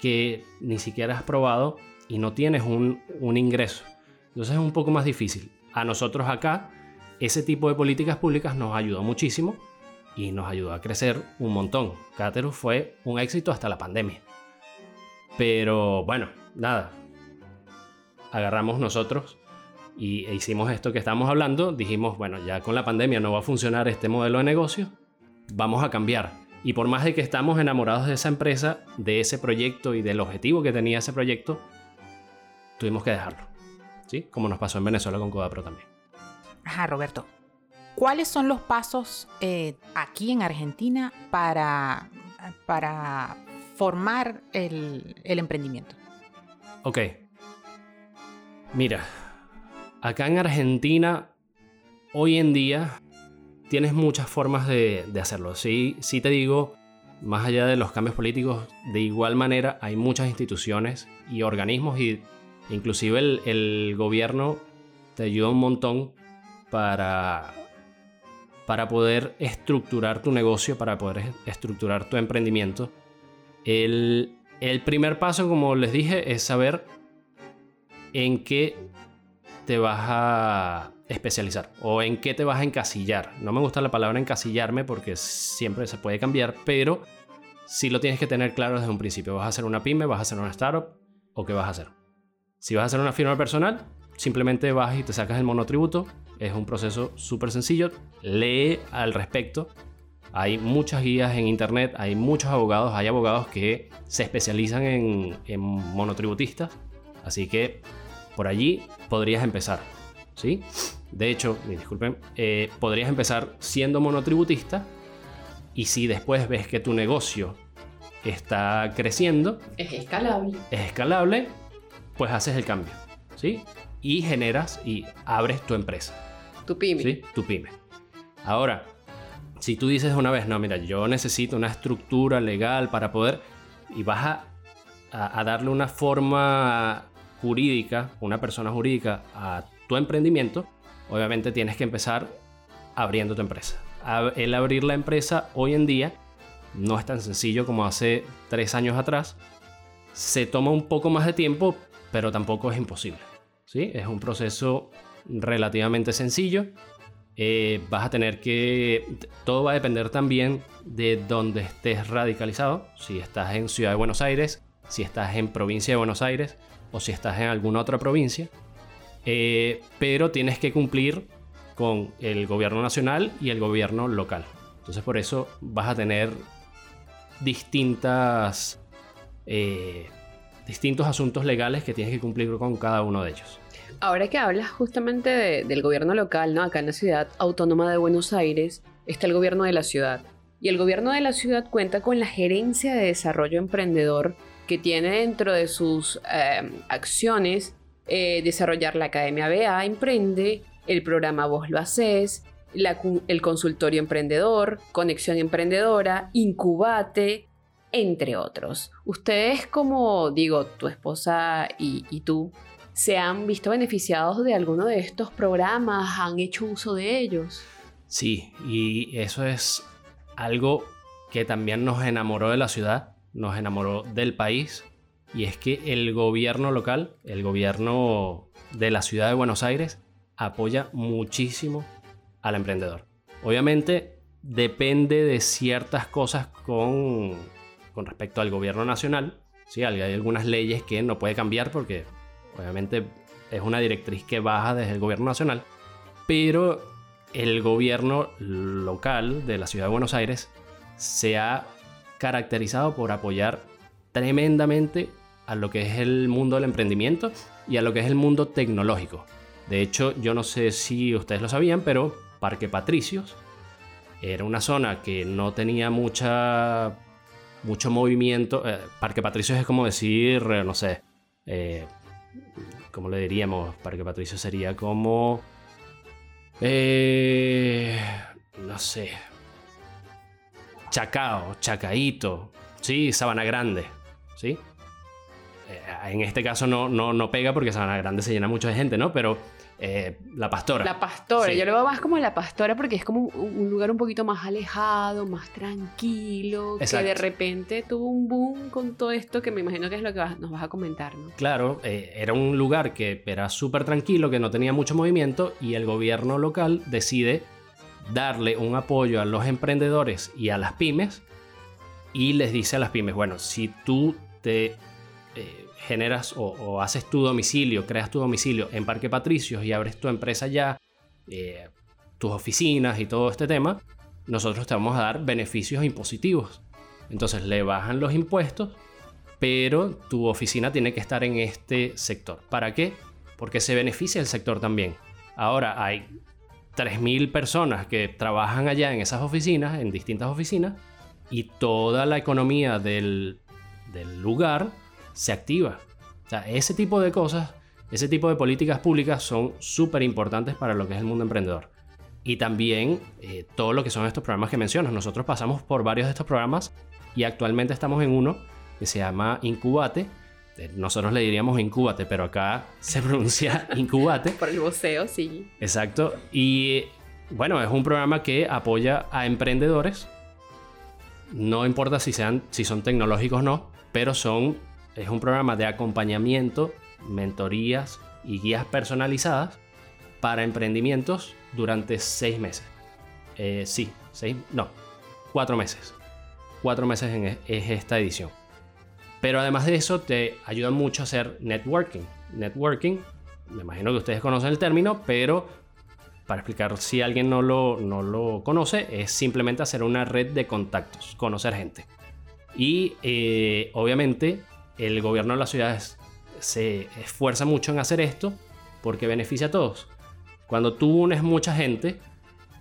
que ni siquiera has probado y no tienes un, un ingreso. Entonces es un poco más difícil. A nosotros acá, ese tipo de políticas públicas nos ayudó muchísimo y nos ayudó a crecer un montón. Caterus fue un éxito hasta la pandemia. Pero bueno, nada. Agarramos nosotros y e hicimos esto que estamos hablando. Dijimos, bueno, ya con la pandemia no va a funcionar este modelo de negocio. Vamos a cambiar. Y por más de que estamos enamorados de esa empresa, de ese proyecto y del objetivo que tenía ese proyecto, tuvimos que dejarlo. ¿Sí? Como nos pasó en Venezuela con Codapro también. Ajá, Roberto. ¿Cuáles son los pasos eh, aquí en Argentina para, para formar el, emprendimiento? Ok. Mira, acá en Argentina, hoy en día, tienes muchas formas de, hacerlo. Sí, sí te digo, más allá de los cambios políticos, de igual manera hay muchas instituciones y organismos y inclusive el, gobierno te ayuda un montón para para poder estructurar tu negocio, para poder estructurar tu emprendimiento. El, primer paso, como les dije, es saber en qué te vas a especializar o en qué te vas a encasillar. No me gusta la palabra encasillarme porque siempre se puede cambiar, pero sí lo tienes que tener claro desde un principio. ¿Vas a hacer una pyme? ¿Vas a hacer una startup? ¿O qué vas a hacer? Si vas a hacer una firma personal, simplemente vas y te sacas el monotributo. Es un proceso súper sencillo. Lee al respecto. Hay muchas guías en internet, hay muchos abogados, hay abogados que se especializan en, monotributistas. Así que por allí podrías empezar. ¿sí? De hecho, disculpen, eh, podrías empezar siendo monotributista y si después ves que tu negocio está creciendo, es escalable. Es escalable, pues haces el cambio. ¿sí? y generas y abres tu empresa. Tu pyme. Sí, tu pyme. Ahora, si tú dices una vez, no, mira, yo necesito una estructura legal para poder, y vas a, darle una forma jurídica, una persona jurídica a tu emprendimiento, obviamente tienes que empezar abriendo tu empresa. El abrir la empresa hoy en día no es tan sencillo como hace tres años atrás. Se toma un poco más de tiempo, pero tampoco es imposible. ¿sí? Es un proceso relativamente sencillo. eh, vas a tener que... Todo va a depender también de dónde estés radicalizado. Si estás en Ciudad de Buenos Aires, si estás en provincia de Buenos Aires o si estás en alguna otra provincia. Eh, pero tienes que cumplir con el gobierno nacional y el gobierno local. Entonces por eso vas a tener distintas, eh, distintos asuntos legales que tienes que cumplir con cada uno de ellos. Ahora que hablas justamente del gobierno local, ¿no? Acá en la ciudad autónoma de Buenos Aires está el gobierno de la ciudad. Y el gobierno de la ciudad cuenta con la gerencia de desarrollo emprendedor que tiene dentro de sus eh, acciones eh, desarrollar la Academia BA Emprende, el programa Vos lo haces, el consultorio emprendedor, Conexión Emprendedora, Incubate, entre otros. Ustedes como, digo, tu esposa y, y tú, ¿se han visto beneficiados de alguno de estos programas? ¿Han hecho uso de ellos? Sí, y eso es algo que también nos enamoró de la ciudad, nos enamoró del país, y es que el gobierno local, el gobierno de la ciudad de Buenos Aires, apoya muchísimo al emprendedor. Obviamente depende de ciertas cosas con, con respecto al gobierno nacional. ¿sí? Hay algunas leyes que no puede cambiar porque obviamente es una directriz que baja desde el gobierno nacional. Pero el gobierno local de la ciudad de Buenos Aires se ha caracterizado por apoyar tremendamente a lo que es el mundo del emprendimiento y a lo que es el mundo tecnológico. De hecho, yo no sé si ustedes lo sabían, pero Parque Patricios era una zona que no tenía mucha mucho movimiento. Eh, Parque Patricios es como decir, eh, no sé, eh, ¿cómo le diríamos? Parque Patricios sería como, no sé, Chacao, Chacaito, sí, Sabana Grande, sí. en este caso no, no, no pega porque Sabana Grande se llena mucho de gente, ¿no? Pero eh, la pastora. La pastora, yo lo veo más como la pastora porque es como un, lugar un poquito más alejado, más tranquilo, que de repente tuvo un boom con todo esto que me imagino que es lo que nos vas a comentar, ¿no? Claro, eh, era un lugar que era súper tranquilo, que no tenía mucho movimiento y el gobierno local decide darle un apoyo a los emprendedores y a las pymes y les dice a las pymes, bueno, si tú te... Eh, generas o, haces tu domicilio, creas tu domicilio en Parque Patricios y abres tu empresa ya, eh, tus oficinas y todo este tema, nosotros te vamos a dar beneficios impositivos. Entonces le bajan los impuestos, pero tu oficina tiene que estar en este sector. ¿Para qué? Porque se beneficia el sector también. Ahora hay 3.000 personas que trabajan allá en esas oficinas, en distintas oficinas, y toda la economía del, del lugar se activa. O sea, ese tipo de cosas, ese tipo de políticas públicas son súper importantes para lo que es el mundo emprendedor. Y también eh, todo lo que son estos programas que mencionas. Nosotros pasamos por varios de estos programas y actualmente estamos en uno que se llama Incubate. Eh, nosotros le diríamos Incubate, pero acá se pronuncia Incubate. por el voceo, sí. Exacto. Y bueno, es un programa que apoya a emprendedores. No importa si, sean, si son tecnológicos o no, pero son es un programa de acompañamiento, mentorías y guías personalizadas para emprendimientos durante seis meses. Eh, sí, seis, no, cuatro meses. Cuatro meses en, e, es esta edición. Pero además de eso, te ayuda mucho a hacer networking. Networking, me imagino que ustedes conocen el término, pero para explicar si alguien no lo, no lo conoce, es simplemente hacer una red de contactos, conocer gente. Y eh, obviamente el gobierno de las ciudades se esfuerza mucho en hacer esto porque beneficia a todos. Cuando tú unes mucha gente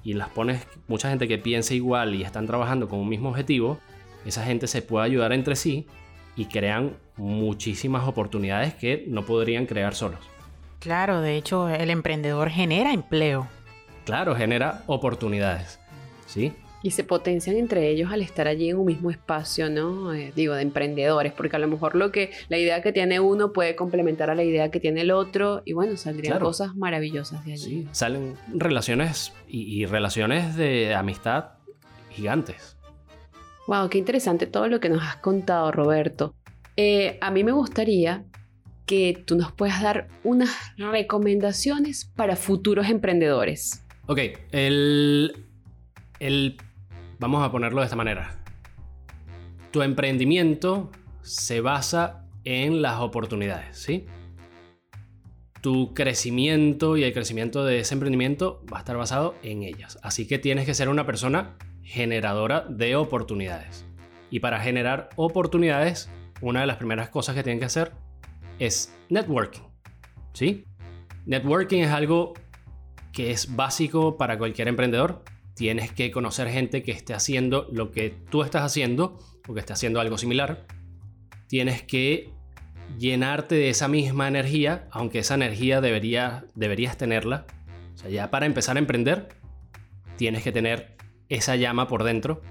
y las pones mucha gente que piensa igual y están trabajando con un mismo objetivo, esa gente se puede ayudar entre sí y crean muchísimas oportunidades que no podrían crear solos. Claro, de hecho el emprendedor genera empleo. Claro, genera oportunidades. ¿Sí? y se potencian entre ellos al estar allí en un mismo espacio, ¿no? Eh, digo, de emprendedores, porque a lo mejor lo que la idea que tiene uno puede complementar a la idea que tiene el otro y bueno, saldrían cosas maravillosas de allí. Sí, salen relaciones y, relaciones de amistad gigantes. Wow, qué interesante todo lo que nos has contado, Roberto. Eh, a mí me gustaría que tú nos puedas dar unas recomendaciones para futuros emprendedores. Ok, el, el... Vamos a ponerlo de esta manera. Tu emprendimiento se basa en las oportunidades, ¿sí? Tu crecimiento y el crecimiento de ese emprendimiento va a estar basado en ellas. Así que tienes que ser una persona generadora de oportunidades. Y para generar oportunidades, una de las primeras cosas que tienen que hacer es networking. ¿Sí? Networking es algo que es básico para cualquier emprendedor. Tienes que conocer gente que esté haciendo lo que tú estás haciendo o que esté haciendo algo similar. Tienes que llenarte de esa misma energía, aunque esa energía debería, deberías tenerla. O sea, ya para empezar a emprender, tienes que tener esa llama por dentro.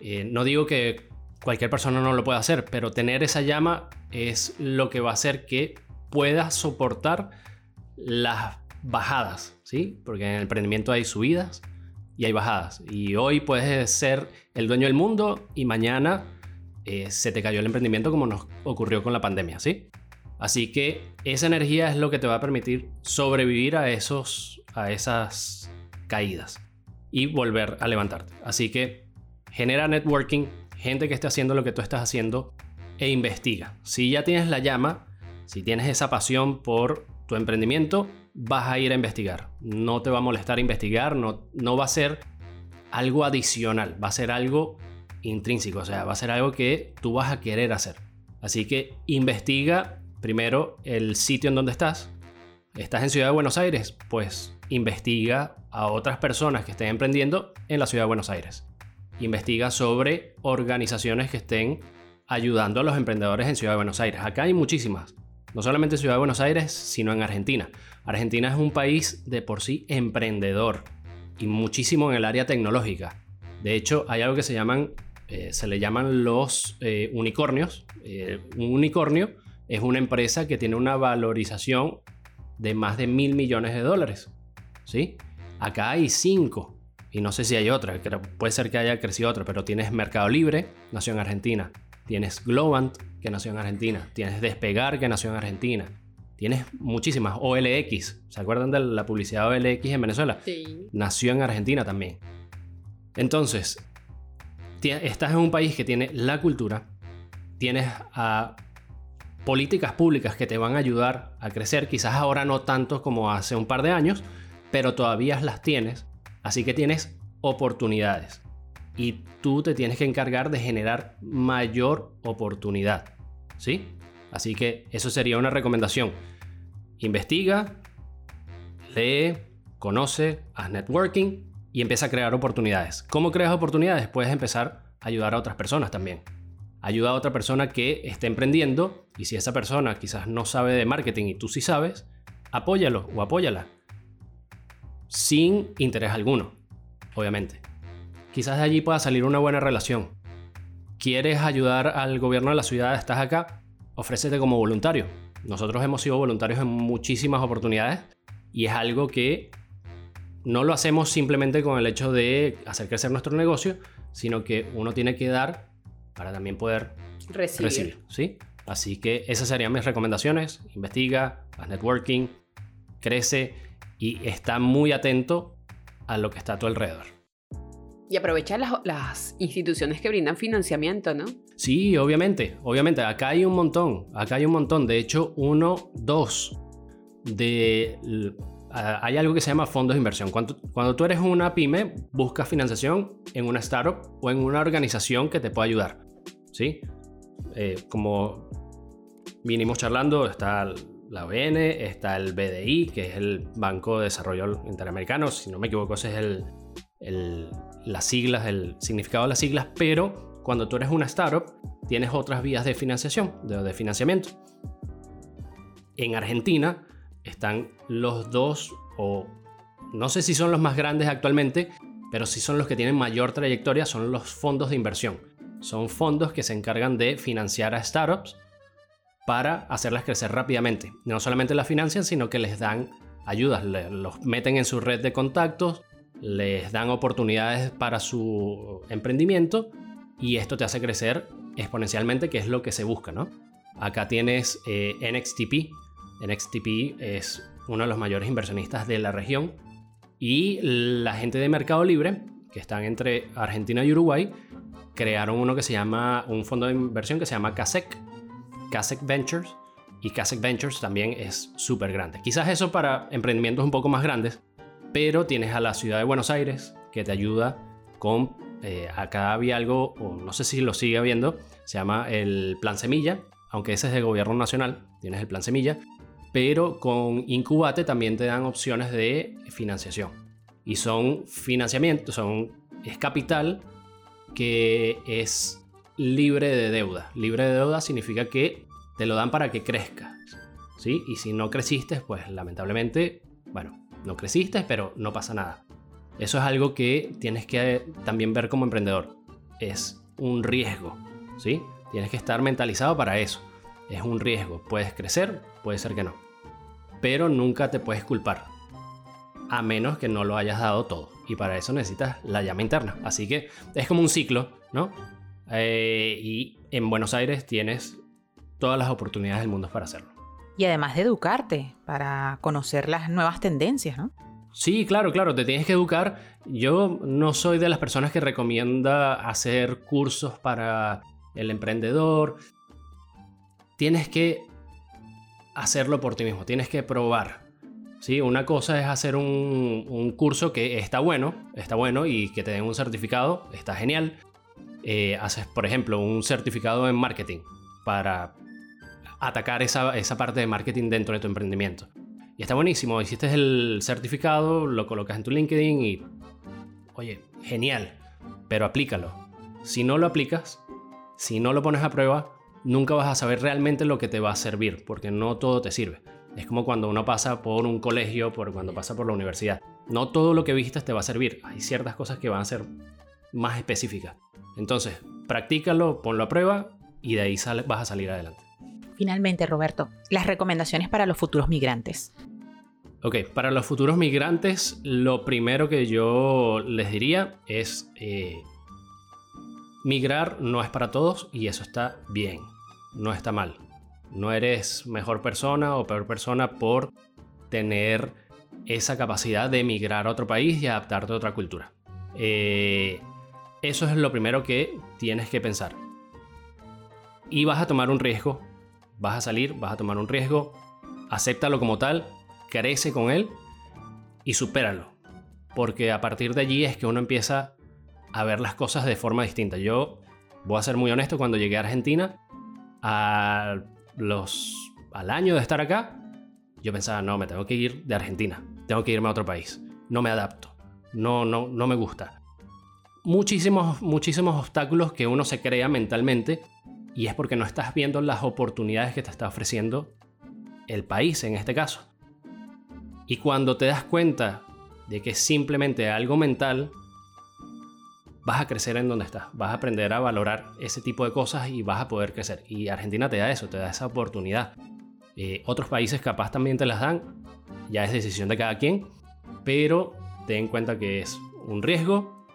Eh, no digo que cualquier persona no lo pueda hacer, pero tener esa llama es lo que va a hacer que puedas soportar las bajadas, ¿sí? Porque en el emprendimiento hay subidas y hay bajadas. Y hoy puedes ser el dueño del mundo y mañana eh, se te cayó el emprendimiento como nos ocurrió con la pandemia, ¿sí? Así que esa energía es lo que te va a permitir sobrevivir a, esos, a esas caídas y volver a levantarte. Así que genera networking, gente que esté haciendo lo que tú estás haciendo e investiga. Si ya tienes la llama, si tienes esa pasión por tu emprendimiento, vas a ir a investigar. No te va a molestar investigar, no, no va a ser algo adicional, va a ser algo intrínseco, o sea, va a ser algo que tú vas a querer hacer. Así que investiga primero el sitio en donde estás. ¿Estás en Ciudad de Buenos Aires? Pues investiga a otras personas que estén emprendiendo en la Ciudad de Buenos Aires. Investiga sobre organizaciones que estén ayudando a los emprendedores en Ciudad de Buenos Aires. Acá hay muchísimas. No solamente en Ciudad de Buenos Aires, sino en Argentina. Argentina es un país de por sí emprendedor y muchísimo en el área tecnológica. De hecho, hay algo que se llaman eh, se le llaman los eh, unicornios. Eh, un unicornio es una empresa que tiene una valorización de más de mil millones de dólares. ¿sí? Acá hay cinco. Y no sé si hay otra, puede ser que haya crecido otra, pero tienes Mercado Libre, nació en Argentina. Tienes Globant, que nació en Argentina. Tienes Despegar, que nació en Argentina. Tienes muchísimas. OLX, ¿se acuerdan de la publicidad OLX en Venezuela? Sí. Nació en Argentina también. Entonces, estás en un país que tiene la cultura, tienes a políticas públicas que te van a ayudar a crecer, quizás ahora no tanto como hace un par de años, pero todavía las tienes, así que tienes oportunidades y tú te tienes que encargar de generar mayor oportunidad, ¿sí? Así que eso sería una recomendación. Investiga, lee, conoce, haz networking y empieza a crear oportunidades. ¿Cómo creas oportunidades? Puedes empezar a ayudar a otras personas también. Ayuda a otra persona que esté emprendiendo y si esa persona quizás no sabe de marketing y tú sí sabes, apóyalo o apóyala. Sin interés alguno, obviamente. Quizás de allí pueda salir una buena relación. ¿Quieres ayudar al gobierno de la ciudad? ¿Estás acá? Ofrécete como voluntario. Nosotros hemos sido voluntarios en muchísimas oportunidades y es algo que no lo hacemos simplemente con el hecho de hacer crecer nuestro negocio, sino que uno tiene que dar para también poder recibir. ¿sí? Así que esas serían mis recomendaciones. Investiga, haz networking, crece y está muy atento a lo que está a tu alrededor. Y aprovecha las, las, instituciones que brindan financiamiento, ¿no? Sí, obviamente, obviamente. Acá hay un montón, acá hay un montón. De hecho, uno, dos de hay algo que se llama fondos de inversión. Cuando, cuando, tú eres una pyme, buscas financiación en una startup o en una organización que te pueda ayudar. ¿Sí? Eh, como vinimos charlando, está la ON, está el BDI, que es el Banco de Desarrollo Interamericano. Si no me equivoco, ese es el, el, las siglas, el significado de las siglas. Pero cuando tú eres una startup, tienes otras vías de financiación, de, de financiamiento. En Argentina, están los dos, o no sé si son los más grandes actualmente, pero sí son los que tienen mayor trayectoria, son los fondos de inversión. Son fondos que se encargan de financiar a startups para hacerlas crecer rápidamente. No solamente las financian, sino que les dan ayudas, los meten en su red de contactos, les dan oportunidades para su emprendimiento y esto te hace crecer exponencialmente, que es lo que se busca, ¿no? Acá tienes eh, NXTP, NXTP es uno de los mayores inversionistas de la región Y la gente de Mercado Libre, que están entre Argentina y Uruguay, crearon uno que se llama, un fondo de inversión que se llama CASEC, CASEC Ventures, y CASEC Ventures también es súper grande. Quizás eso para emprendimientos un poco más grandes, pero tienes a la ciudad de Buenos Aires que te ayuda con, eh, acá había algo, o no sé si lo sigue habiendo, se llama el Plan Semilla, aunque ese es de gobierno nacional, tienes el Plan Semilla, pero con Incubate también te dan opciones de financiación. Y son financiamientos, son, es capital que es libre de deuda. Libre de deuda significa que te lo dan para que crezcas. ¿sí? Y si no creciste, pues lamentablemente, bueno, no creciste, pero no pasa nada. Eso es algo que tienes que también ver como emprendedor. Es un riesgo, ¿sí? Tienes que estar mentalizado para eso. Es un riesgo. Puedes crecer, puede ser que no. Pero nunca te puedes culpar. A menos que no lo hayas dado todo. Y para eso necesitas la llama interna. Así que es como un ciclo, ¿no? Eh, y en Buenos Aires tienes todas las oportunidades del mundo para hacerlo. Y además de educarte, para conocer las nuevas tendencias, ¿no? Sí, claro, claro, te tienes que educar. Yo no soy de las personas que recomienda hacer cursos para el emprendedor. Tienes que hacerlo por ti mismo, tienes que probar. ¿Sí? Una cosa es hacer un, curso que está bueno, está bueno y que te den un certificado, está genial. Eh, haces, por ejemplo, un certificado en marketing para atacar esa, esa parte de marketing dentro de tu emprendimiento. Y está buenísimo, hiciste el certificado, lo colocas en tu LinkedIn y, oye, genial, pero aplícalo. Si no lo aplicas, si no lo pones a prueba, nunca vas a saber realmente lo que te va a servir, porque no todo te sirve. Es como cuando uno pasa por un colegio, por cuando pasa por la universidad. No todo lo que vistas te va a servir. Hay ciertas cosas que van a ser más específicas. Entonces, practícalo, ponlo a prueba y de ahí vas a salir adelante. Finalmente, Roberto, las recomendaciones para los futuros migrantes. Ok, para los futuros migrantes, lo primero que yo les diría es eh, migrar no es para todos y eso está bien, no está mal. No eres mejor persona o peor persona por tener esa capacidad de migrar a otro país y adaptarte a otra cultura. Eh, eso es lo primero que tienes que pensar. Y vas a tomar un riesgo vas a salir, vas a tomar un riesgo, acéptalo como tal, crece con él y supéralo. Porque a partir de allí es que uno empieza a ver las cosas de forma distinta. Yo voy a ser muy honesto, cuando llegué a Argentina, a los, al año de estar acá, yo pensaba, no, me tengo que ir de Argentina, tengo que irme a otro país, no me adapto, no, no, no me gusta. Muchísimos, muchísimos obstáculos que uno se crea mentalmente y es porque no estás viendo las oportunidades que te está ofreciendo el país en este caso. Y cuando te das cuenta de que es simplemente algo mental, vas a crecer en donde estás, vas a aprender a valorar ese tipo de cosas y vas a poder crecer. Y Argentina te da eso, te da esa oportunidad. Eh, otros países capaz también te las dan, ya es decisión de cada quien, pero ten en cuenta que es un riesgo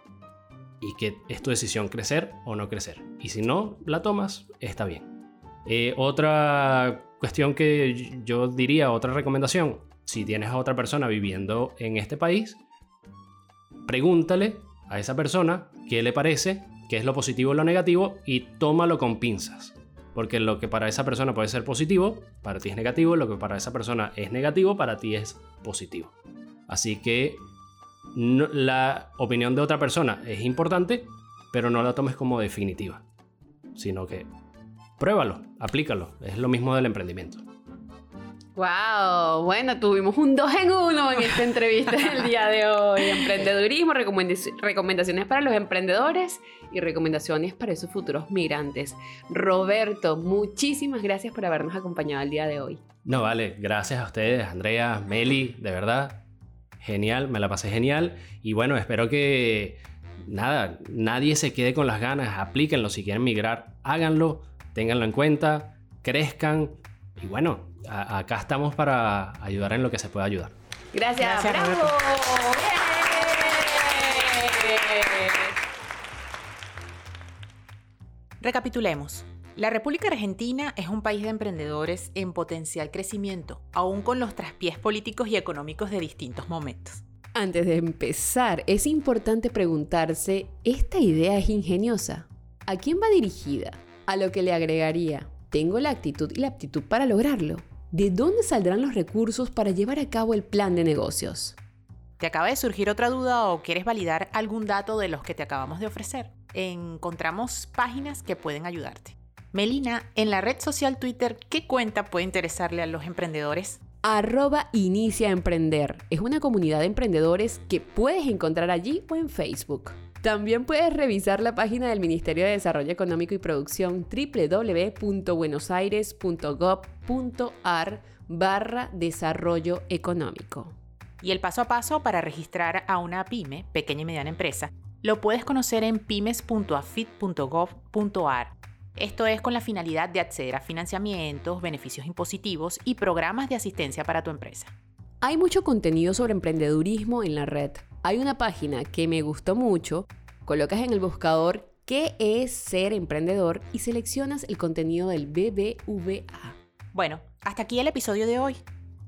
y que es tu decisión crecer o no crecer. Y si no la tomas, está bien. Eh, otra cuestión que yo diría, otra recomendación, si tienes a otra persona viviendo en este país, pregúntale a esa persona qué le parece, qué es lo positivo y lo negativo y tómalo con pinzas. Porque lo que para esa persona puede ser positivo, para ti es negativo, lo que para esa persona es negativo, para ti es positivo. Así que la opinión de otra persona es importante, pero no la tomes como definitiva, sino que pruébalo, aplícalo. Es lo mismo del emprendimiento. Wow, bueno, tuvimos un dos en uno en esta entrevista del día de hoy. Emprendedurismo, recomendaciones para los emprendedores y recomendaciones para esos futuros migrantes. Roberto, muchísimas gracias por habernos acompañado el día de hoy. No, vale, gracias a ustedes, Andrea, Meli, de verdad, genial, me la pasé genial. Y bueno, espero que nada, nadie se quede con las ganas, aplíquenlo si quieren migrar, háganlo, ténganlo en cuenta, crezcan. Y bueno, acá estamos para ayudar en lo que se pueda ayudar. Gracias, bravo. Recapitulemos. La República Argentina es un país de emprendedores en potencial crecimiento, aún con los traspiés políticos y económicos de distintos momentos. Antes de empezar, es importante preguntarse, ¿esta idea es ingeniosa? ¿A quién va dirigida? A lo que le agregaría, ¿tengo la actitud y la aptitud para lograrlo? ¿De dónde saldrán los recursos para llevar a cabo el plan de negocios? ¿Te acaba de surgir otra duda o quieres validar algún dato de los que te acabamos de ofrecer? Encontramos páginas que pueden ayudarte. Melina, en la red social Twitter, ¿qué cuenta puede interesarle a los emprendedores? Arroba Inicia Emprender. Es una comunidad de emprendedores que puedes encontrar allí o en Facebook. También puedes revisar la página del Ministerio de Desarrollo Económico y Producción www.buenosaires.gov.ar barra desarrollo económico. Y el paso a paso para registrar a una pyme, pequeña y mediana empresa, lo puedes conocer en pymes.afit.gov.ar esto es con la finalidad de acceder a financiamientos, beneficios impositivos y programas de asistencia para tu empresa. Hay mucho contenido sobre emprendedurismo en la red. Hay una página que me gustó mucho. Colocas en el buscador qué es ser emprendedor y seleccionas el contenido del BBVA. Bueno, hasta aquí el episodio de hoy.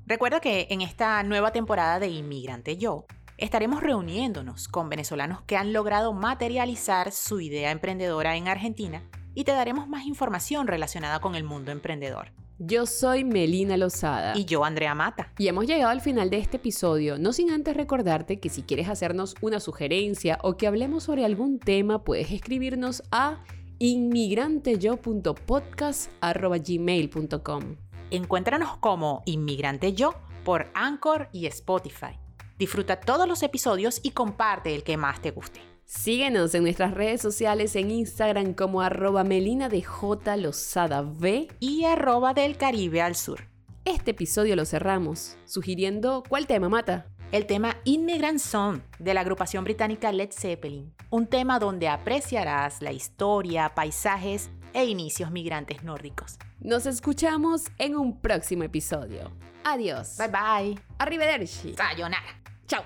Recuerda que en esta nueva temporada de Inmigrante Yo estaremos reuniéndonos con venezolanos que han logrado materializar su idea emprendedora en Argentina y te daremos más información relacionada con el mundo emprendedor. Yo soy Melina Lozada. Y yo, Andrea Mata. Y hemos llegado al final de este episodio, no sin antes recordarte que si quieres hacernos una sugerencia o que hablemos sobre algún tema, puedes escribirnos a inmigranteyo.podcast.gmail.com Encuéntranos como Inmigrante Yo por Anchor y Spotify. Disfruta todos los episodios y comparte el que más te guste. Síguenos en nuestras redes sociales en Instagram como arroba melina de J Lozada V y arroba del Caribe al Sur. Este episodio lo cerramos, sugiriendo ¿cuál tema mata? El tema Immigrant Song de la agrupación británica Led Zeppelin. Un tema donde apreciarás la historia, paisajes e inicios migrantes nórdicos. Nos escuchamos en un próximo episodio. Adiós. Bye bye. Arrivederci. Sayonara. Chao.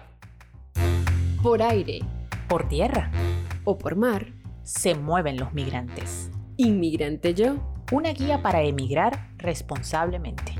Por aire por tierra o por mar, se mueven los migrantes. Inmigrante yo. Una guía para emigrar responsablemente.